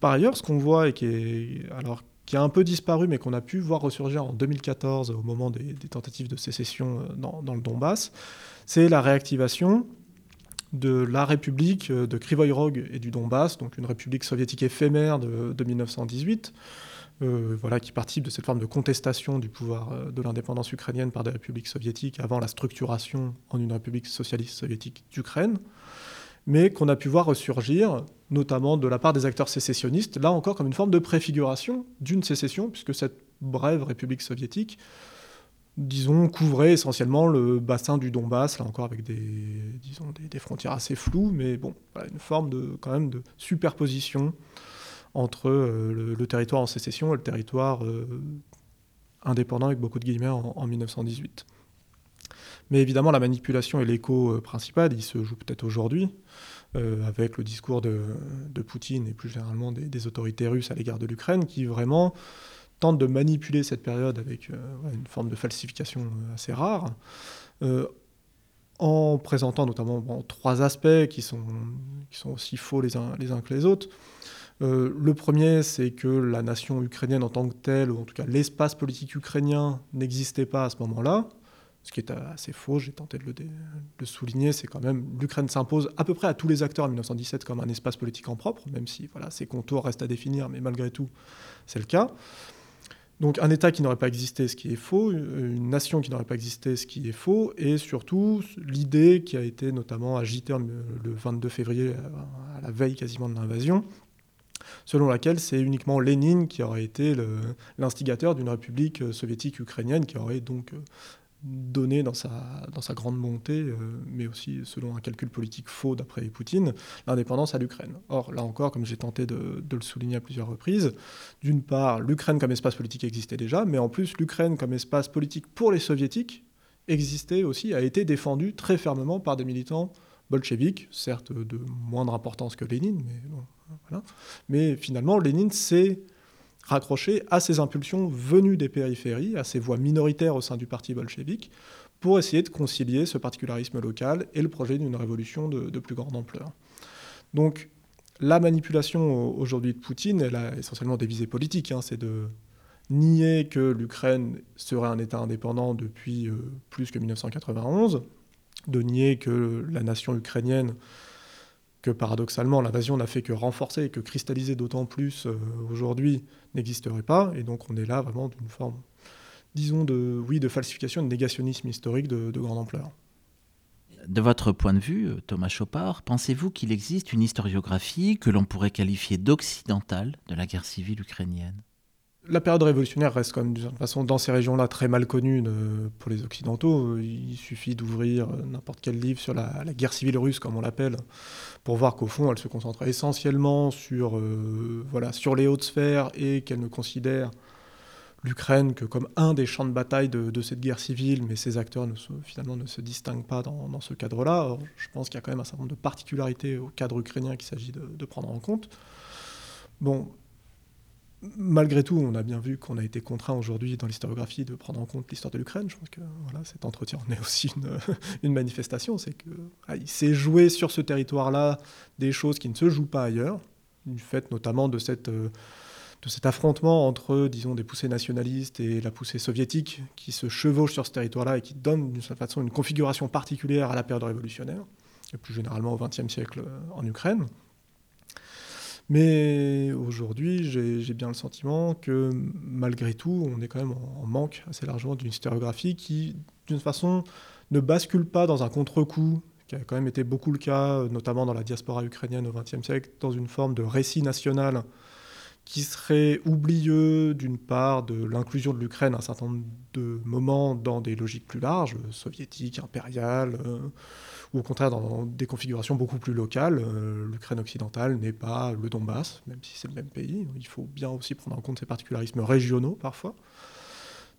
Par ailleurs, ce qu'on voit et qui, est, alors, qui a un peu disparu, mais qu'on a pu voir ressurgir en 2014 au moment des, tentatives de sécession euh, dans, le Donbass, c'est la réactivation de la République euh, de Krivoy Rog et du Donbass, donc une république soviétique éphémère de, 1918, euh, voilà, qui participe de cette forme de contestation du pouvoir de l'indépendance ukrainienne par des républiques soviétiques avant la structuration en une république socialiste soviétique d'Ukraine mais qu'on a pu voir ressurgir, notamment de la part des acteurs sécessionnistes, là encore comme une forme de préfiguration d'une sécession, puisque cette brève République soviétique, disons, couvrait essentiellement le bassin du Donbass, là encore avec des, disons, des, frontières assez floues, mais bon, une forme de, quand même de superposition entre euh, le, territoire en sécession et le territoire euh, indépendant, avec beaucoup de guillemets, en 1918. Mais évidemment, la manipulation et l'écho euh, principal, il se joue peut-être aujourd'hui, euh, avec le discours de, Poutine et plus généralement des, autorités russes à l'égard de l'Ukraine, qui vraiment tentent de manipuler cette période avec euh, une forme de falsification assez rare, en présentant notamment trois aspects qui sont, qui sont aussi faux les uns que les autres. le premier, c'est que la nation ukrainienne en tant que telle, ou en tout cas l'espace politique ukrainien, n'existait pas à ce moment-là ce qui est assez faux, j'ai tenté de le, souligner, c'est quand même l'Ukraine s'impose à peu près à tous les acteurs en 1917 comme un espace politique en propre, même si voilà, ses contours restent à définir, mais malgré tout, c'est le cas. Donc un État qui n'aurait pas existé, ce qui est faux, une nation qui n'aurait pas existé, ce qui est faux, et surtout l'idée qui a été notamment agitée le 22 février, à la veille quasiment de l'invasion, selon laquelle c'est uniquement Lénine qui aurait été l'instigateur d'une république soviétique ukrainienne, qui aurait donc donné dans sa, dans sa grande montée, euh, mais aussi selon un calcul politique faux d'après Poutine, l'indépendance à l'Ukraine. Or, là encore, comme j'ai tenté de, le souligner à plusieurs reprises, d'une part, l'Ukraine comme espace politique existait déjà, mais en plus, l'Ukraine comme espace politique pour les soviétiques existait aussi, a été défendue très fermement par des militants bolcheviques, certes de moindre importance que Lénine, mais, voilà. mais finalement, Lénine, c'est raccroché à ces impulsions venues des périphéries, à ces voix minoritaires au sein du parti bolchevique, pour essayer de concilier ce particularisme local et le projet d'une révolution de, plus grande ampleur. Donc la manipulation aujourd'hui de Poutine, elle a essentiellement des visées politiques, hein, c'est de nier que l'Ukraine serait un État indépendant depuis euh, plus que 1991, de nier que la nation ukrainienne que paradoxalement l'invasion n'a fait que renforcer et que cristalliser d'autant plus euh, aujourd'hui n'existerait pas. Et donc on est là vraiment d'une forme, disons, de, oui, de falsification, de négationnisme historique de, de grande ampleur. De votre point de vue, euh, Thomas Chopard, pensez-vous qu'il existe une historiographie que l'on pourrait qualifier d'occidentale de la guerre civile ukrainienne? La période révolutionnaire reste quand même d'une façon dans ces régions-là très mal connue pour les Occidentaux. Il suffit d'ouvrir n'importe quel livre sur la, guerre civile russe, comme on l'appelle, pour voir qu'au fond, elle se concentre essentiellement sur, euh, voilà, sur les hautes sphères et qu'elle ne considère l'Ukraine que comme un des champs de bataille de, cette guerre civile, mais ces acteurs ne finalement ne se distinguent pas dans, ce cadre-là. Je pense qu'il y a quand même un certain nombre de particularités au cadre ukrainien qu'il s'agit de, de prendre en compte. Bon, malgré tout, on a bien vu qu'on a été contraint aujourd'hui dans l'historiographie de prendre en compte l'histoire de l'Ukraine. Je pense que voilà, cet entretien en est aussi une, manifestation. C'est qu'il ah, joué sur ce territoire-là des choses qui ne se jouent pas ailleurs, du fait notamment de, cette, euh, de cet affrontement entre, disons, des poussées nationalistes et la poussée soviétique qui se chevauchent sur ce territoire-là et qui donne d'une certaine façon une configuration particulière à la période révolutionnaire, et plus généralement au XXe siècle euh, en Ukraine. Mais aujourd'hui, j'ai bien le sentiment que malgré tout, on est quand même en, manque assez largement d'une historiographie qui, d'une façon, ne bascule pas dans un contre-coup, qui a quand même été beaucoup le cas, notamment dans la diaspora ukrainienne au XXe siècle, dans une forme de récit national qui serait oublieux d'une part de l'inclusion de l'Ukraine à un certain nombre de moments dans des logiques plus larges, soviétiques, impériales, euh, ou au contraire dans des configurations beaucoup plus locales. Euh, L'Ukraine occidentale n'est pas le Donbass, même si c'est le même pays. Il faut bien aussi prendre en compte ces particularismes régionaux parfois.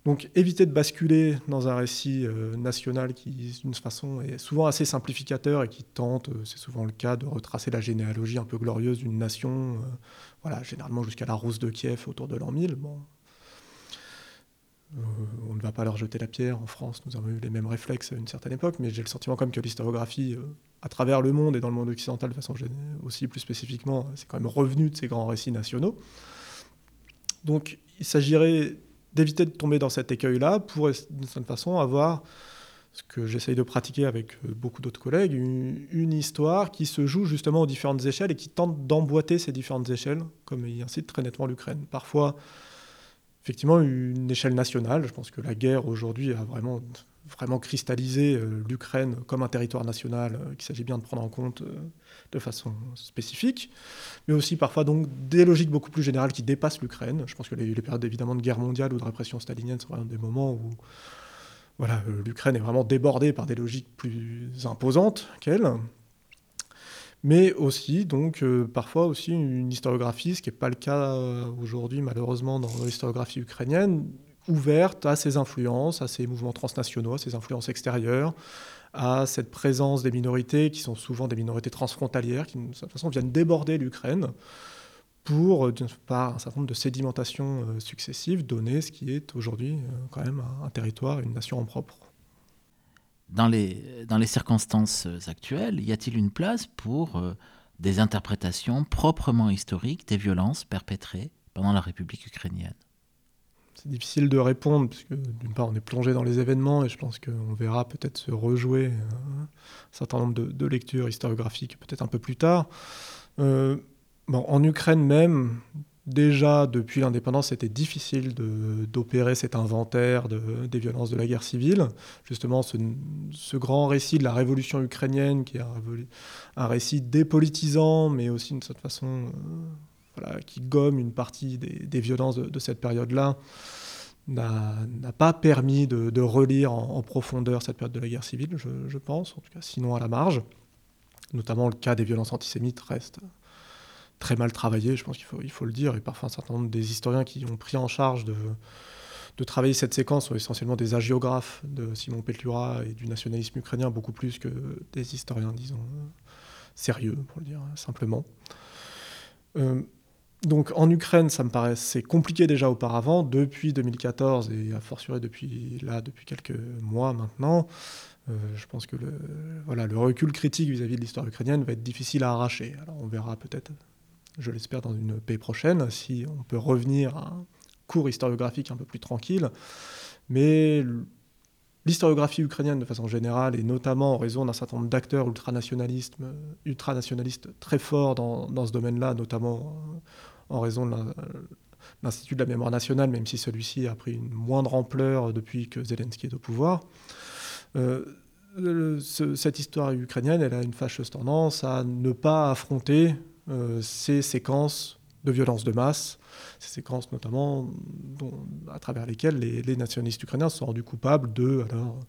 Donc éviter de basculer dans un récit euh, national qui, d'une façon, est souvent assez simplificateur et qui tente, euh, c'est souvent le cas, de retracer la généalogie un peu glorieuse d'une nation, voilà, généralement jusqu'à la Rousse de Kiev autour de l'an 1000. Bon. On ne va pas leur jeter la pierre. En France, nous avons eu les mêmes réflexes à une certaine époque, mais j'ai le sentiment quand même que l'historiographie, à travers le monde et dans le monde occidental de façon aussi plus spécifiquement, c'est quand même revenu de ces grands récits nationaux. Donc il s'agirait d'éviter de tomber dans cet écueil-là pour, d'une certaine façon, avoir ce que j'essaye de pratiquer avec euh, beaucoup d'autres collègues, une, histoire qui se joue justement aux différentes échelles et qui tente d'emboîter ces différentes échelles, comme il incite très nettement l'Ukraine. Parfois, effectivement, une échelle nationale. Je pense que la guerre aujourd'hui a vraiment vraiment cristalliser euh, l'Ukraine comme un territoire national euh, qu'il s'agit bien de prendre en compte euh, de façon spécifique, mais aussi parfois donc des logiques beaucoup plus générales qui dépassent l'Ukraine. Je pense que les, périodes évidemment de guerre mondiale ou de répression stalinienne sont vraiment des moments où voilà, l'Ukraine est vraiment débordée par des logiques plus imposantes qu'elle. Mais aussi, donc, parfois aussi une historiographie, ce qui n'est pas le cas aujourd'hui malheureusement dans l'historiographie ukrainienne, ouverte à ces influences, à ces mouvements transnationaux, à ces influences extérieures, à cette présence des minorités qui sont souvent des minorités transfrontalières, qui de toute façon viennent déborder l'Ukraine pour, euh, par un certain nombre de sédimentations euh, successives, donner ce qui est aujourd'hui euh, quand même un, territoire, une nation en propre. Dans les, dans les circonstances actuelles, y a-t-il une place pour des interprétations proprement historiques des violences perpétrées pendant la République ukrainienne? C'est difficile de répondre, puisque d'une part, on est plongé dans les événements et je pense qu'on verra peut-être se rejouer euh, un certain nombre de, lectures historiographiques peut-être un peu plus tard. Euh, en Ukraine même, déjà depuis l'indépendance, c'était difficile d'opérer cet inventaire de, des violences de la guerre civile. Justement, ce, grand récit de la révolution ukrainienne, qui est un, récit dépolitisant, mais aussi d'une certaine façon. Euh, qui gomme une partie des, violences de, cette période-là, n'a pas permis de, relire en, profondeur cette période de la guerre civile, je, pense, en tout cas sinon à la marge. Notamment le cas des violences antisémites reste très mal travaillé, je pense qu'il faut, il faut le dire, et parfois un certain nombre des historiens qui ont pris en charge de, de travailler cette séquence sont essentiellement des agiographes de Simon Petlura et du nationalisme ukrainien, beaucoup plus que des historiens, disons, sérieux, pour le dire simplement. Euh, donc en Ukraine, ça me paraissait compliqué déjà auparavant, depuis 2014 et a fortiori depuis là, depuis quelques mois maintenant. Euh, je pense que le, voilà, le recul critique vis-à-vis de l'histoire ukrainienne va être difficile à arracher. Alors on verra peut-être, je l'espère, dans une paix prochaine, si on peut revenir à un cours historiographique un peu plus tranquille. Mais l'historiographie ukrainienne de façon générale, et notamment en raison d'un certain nombre d'acteurs ultranationalistes, très forts dans, ce domaine-là, notamment en raison de l'Institut de la mémoire nationale, même si celui-ci a pris une moindre ampleur depuis que Zelensky est au pouvoir. Euh, cette histoire ukrainienne, elle a une fâcheuse tendance à ne pas affronter ces séquences de violence de masse, ces séquences notamment à travers lesquelles les, nationalistes ukrainiens se sont rendus coupables de, alors,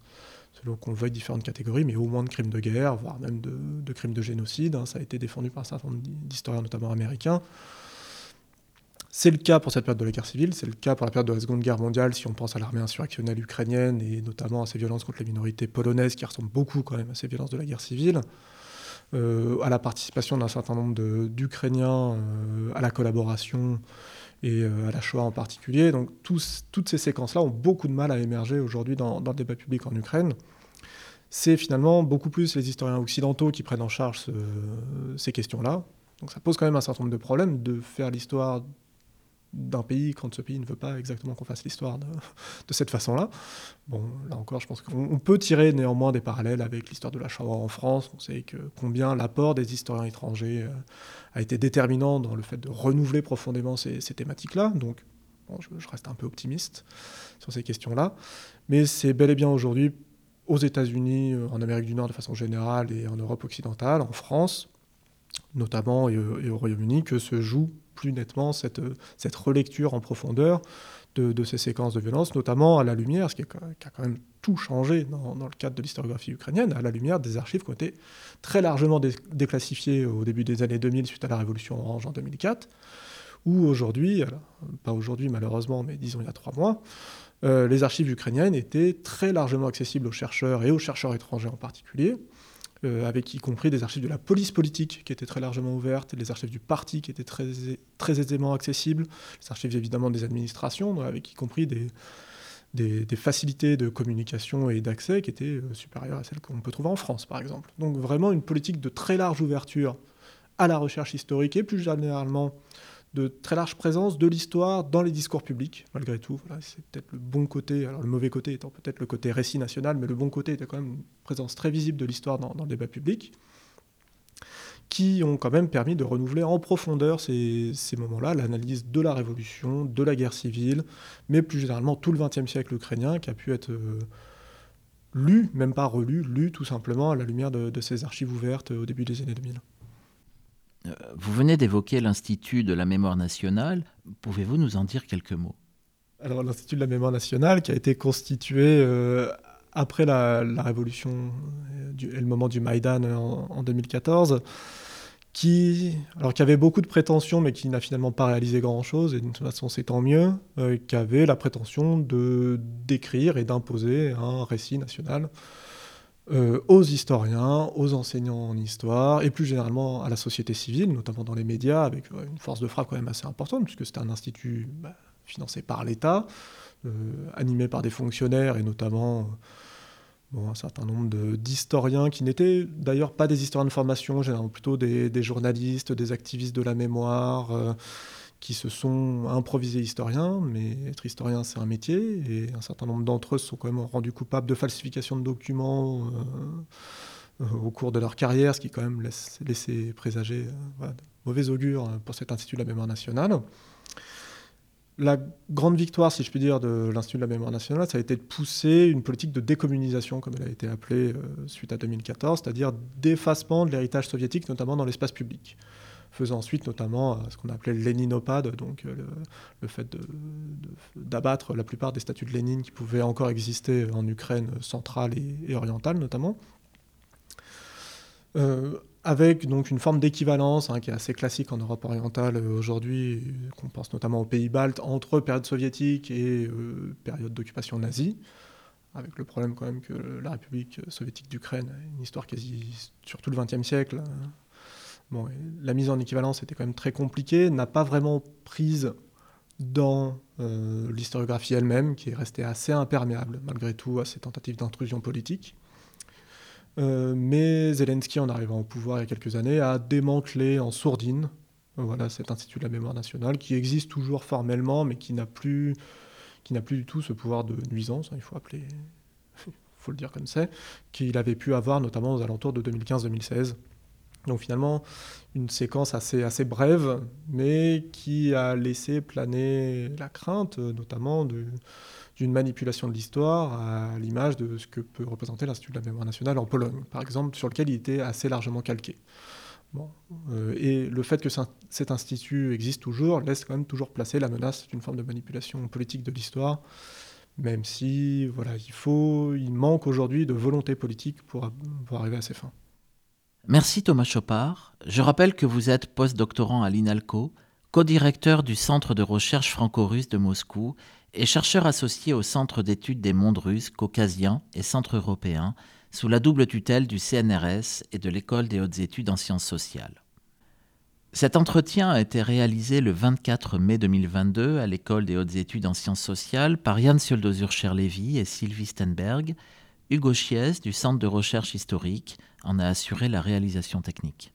selon qu'on le voit, différentes catégories, mais au moins de crimes de guerre, voire même de, crimes de génocide. Hein. ça a été défendu par un certain nombre d'historiens, notamment américains. C'est le cas pour cette période de la guerre civile, c'est le cas pour la période de la Seconde Guerre mondiale, si on pense à l'armée insurrectionnelle ukrainienne et notamment à ces violences contre les minorités polonaises qui ressemblent beaucoup quand même à ces violences de la guerre civile, euh, à la participation d'un certain nombre d'Ukrainiens euh, à la collaboration et euh, à la Shoah en particulier. Donc toutes ces séquences-là ont beaucoup de mal à émerger aujourd'hui dans, le débat public en Ukraine. C'est finalement beaucoup plus les historiens occidentaux qui prennent en charge ces questions-là. Donc ça pose quand même un certain nombre de problèmes de faire l'histoire d'un pays quand ce pays ne veut pas exactement qu'on fasse l'histoire de, cette façon-là. Bon, là encore, je pense qu'on peut tirer néanmoins des parallèles avec l'histoire de la Shoah en France. On sait combien l'apport des historiens étrangers euh, a été déterminant dans le fait de renouveler profondément ces, thématiques-là. Donc, je, je, reste un peu optimiste sur ces questions-là. Mais c'est bel et bien aujourd'hui aux États-Unis, euh, en Amérique du Nord de façon générale et en Europe occidentale, en France notamment et, au Royaume-Uni que se joue plus nettement cette, relecture en profondeur de, ces séquences de violence, notamment à la lumière, ce qui, a quand même tout changé dans, le cadre de l'historiographie ukrainienne, à la lumière des archives qui ont été très largement déclassifiées au début des années 2000 suite à la révolution orange en 2004, où aujourd'hui, pas aujourd'hui malheureusement, mais disons il y a trois mois, euh, les archives ukrainiennes étaient très largement accessibles aux chercheurs et aux chercheurs étrangers en particulier, euh, avec y compris des archives de la police politique qui étaient très largement ouvertes, les archives du parti qui étaient très, aisément accessibles, les archives évidemment des administrations, avec y compris des, des, facilités de communication et d'accès qui étaient euh, supérieures à celles qu'on peut trouver en France, par exemple. Donc vraiment une politique de très large ouverture à la recherche historique et plus généralement de très large présence de l'histoire dans les discours publics, malgré tout. c'est peut-être le bon côté, alors le mauvais côté étant peut-être le côté récit national, mais le bon côté était quand même une présence très visible de l'histoire dans, le débat public qui ont quand même permis de renouveler en profondeur ces, moments-là, l'analyse de la révolution, de la guerre civile, mais plus généralement tout le XXe siècle ukrainien qui a pu être euh, lu, même pas relu, lu tout simplement à la lumière de, ces archives ouvertes au début des années 2000. Euh, vous venez d'évoquer l'Institut de la mémoire nationale. Pouvez-vous nous en dire quelques mots? Alors l'Institut de la mémoire nationale qui a été constitué euh, après la, révolution et le moment du Maïdan en, 2014, qui, alors, qui avait beaucoup de prétentions, mais qui n'a finalement pas réalisé grand-chose, et de toute façon c'est tant mieux, euh, qui avait la prétention de d'écrire et d'imposer un récit national euh, aux historiens, aux enseignants en histoire, et plus généralement à la société civile, notamment dans les médias, avec une force de frappe quand même assez importante, puisque c'était un institut bah, financé par l'État, euh, animé par des fonctionnaires, et notamment un certain nombre d'historiens qui n'étaient d'ailleurs pas des historiens de formation, généralement plutôt des, journalistes, des activistes de la mémoire, euh, qui se sont improvisés historiens, mais être historien c'est un métier, et un certain nombre d'entre eux se sont quand même rendus coupables de falsification de documents euh, euh, au cours de leur carrière, ce qui quand même laisse, laissait présager de mauvais augure pour cet Institut de la mémoire nationale. La grande victoire, si je puis dire, de l'Institut de la mémoire nationale, ça a été de pousser une politique de décommunisation, comme elle a été appelée euh, suite à 2014, c'est-à-dire d'effacement de l'héritage soviétique, notamment dans l'espace public, faisant ensuite notamment euh, ce qu'on appelait le léninopade, donc euh, le, fait d'abattre la plupart des statues de Lénine qui pouvaient encore exister en Ukraine centrale et, orientale notamment avec donc une forme d'équivalence hein, qui est assez classique en Europe orientale euh, aujourd'hui, qu'on pense notamment aux pays baltes, entre période soviétique et euh, période d'occupation nazie, avec le problème quand même que la République soviétique d'Ukraine a une histoire quasi sur tout le XXe siècle. La mise en équivalence était quand même très compliquée, n'a pas vraiment prise dans euh, l'historiographie elle-même, qui est restée assez imperméable malgré tout à ces tentatives d'intrusion politique. Euh, mais Zelensky, en arrivant au pouvoir il y a quelques années, a démantelé en sourdine voilà, cet institut de la mémoire nationale, qui existe toujours formellement, mais qui n'a plus, du tout ce pouvoir de nuisance, hein, il faut faut le dire comme c'est, qu'il avait pu avoir notamment aux alentours de 2015-2016. Donc finalement, une séquence assez, assez brève, mais qui a laissé planer la crainte, notamment d'une manipulation de l'histoire à l'image de ce que peut représenter l'Institut de la mémoire nationale en Pologne, par exemple, sur lequel il était assez largement calqué. Bon. Euh, et le fait que cet institut existe toujours laisse quand même toujours placer la menace d'une forme de manipulation politique de l'histoire, même si voilà, il, faut, il manque aujourd'hui de volonté politique pour, pour arriver à ses fins. Merci Thomas Chopard. Je rappelle que vous êtes post-doctorant à l'INALCO, co-directeur du Centre de recherche franco-russe de Moscou et chercheur associé au Centre d'études des mondes russes, caucasiens et centre européen, sous la double tutelle du CNRS et de l'École des hautes études en sciences sociales. Cet entretien a été réalisé le 24 mai 2022 à l'École des hautes études en sciences sociales par Yann Sioldozur-Cherlevy et Sylvie Stenberg. Hugo Chies du Centre de recherche historique en a assuré la réalisation technique.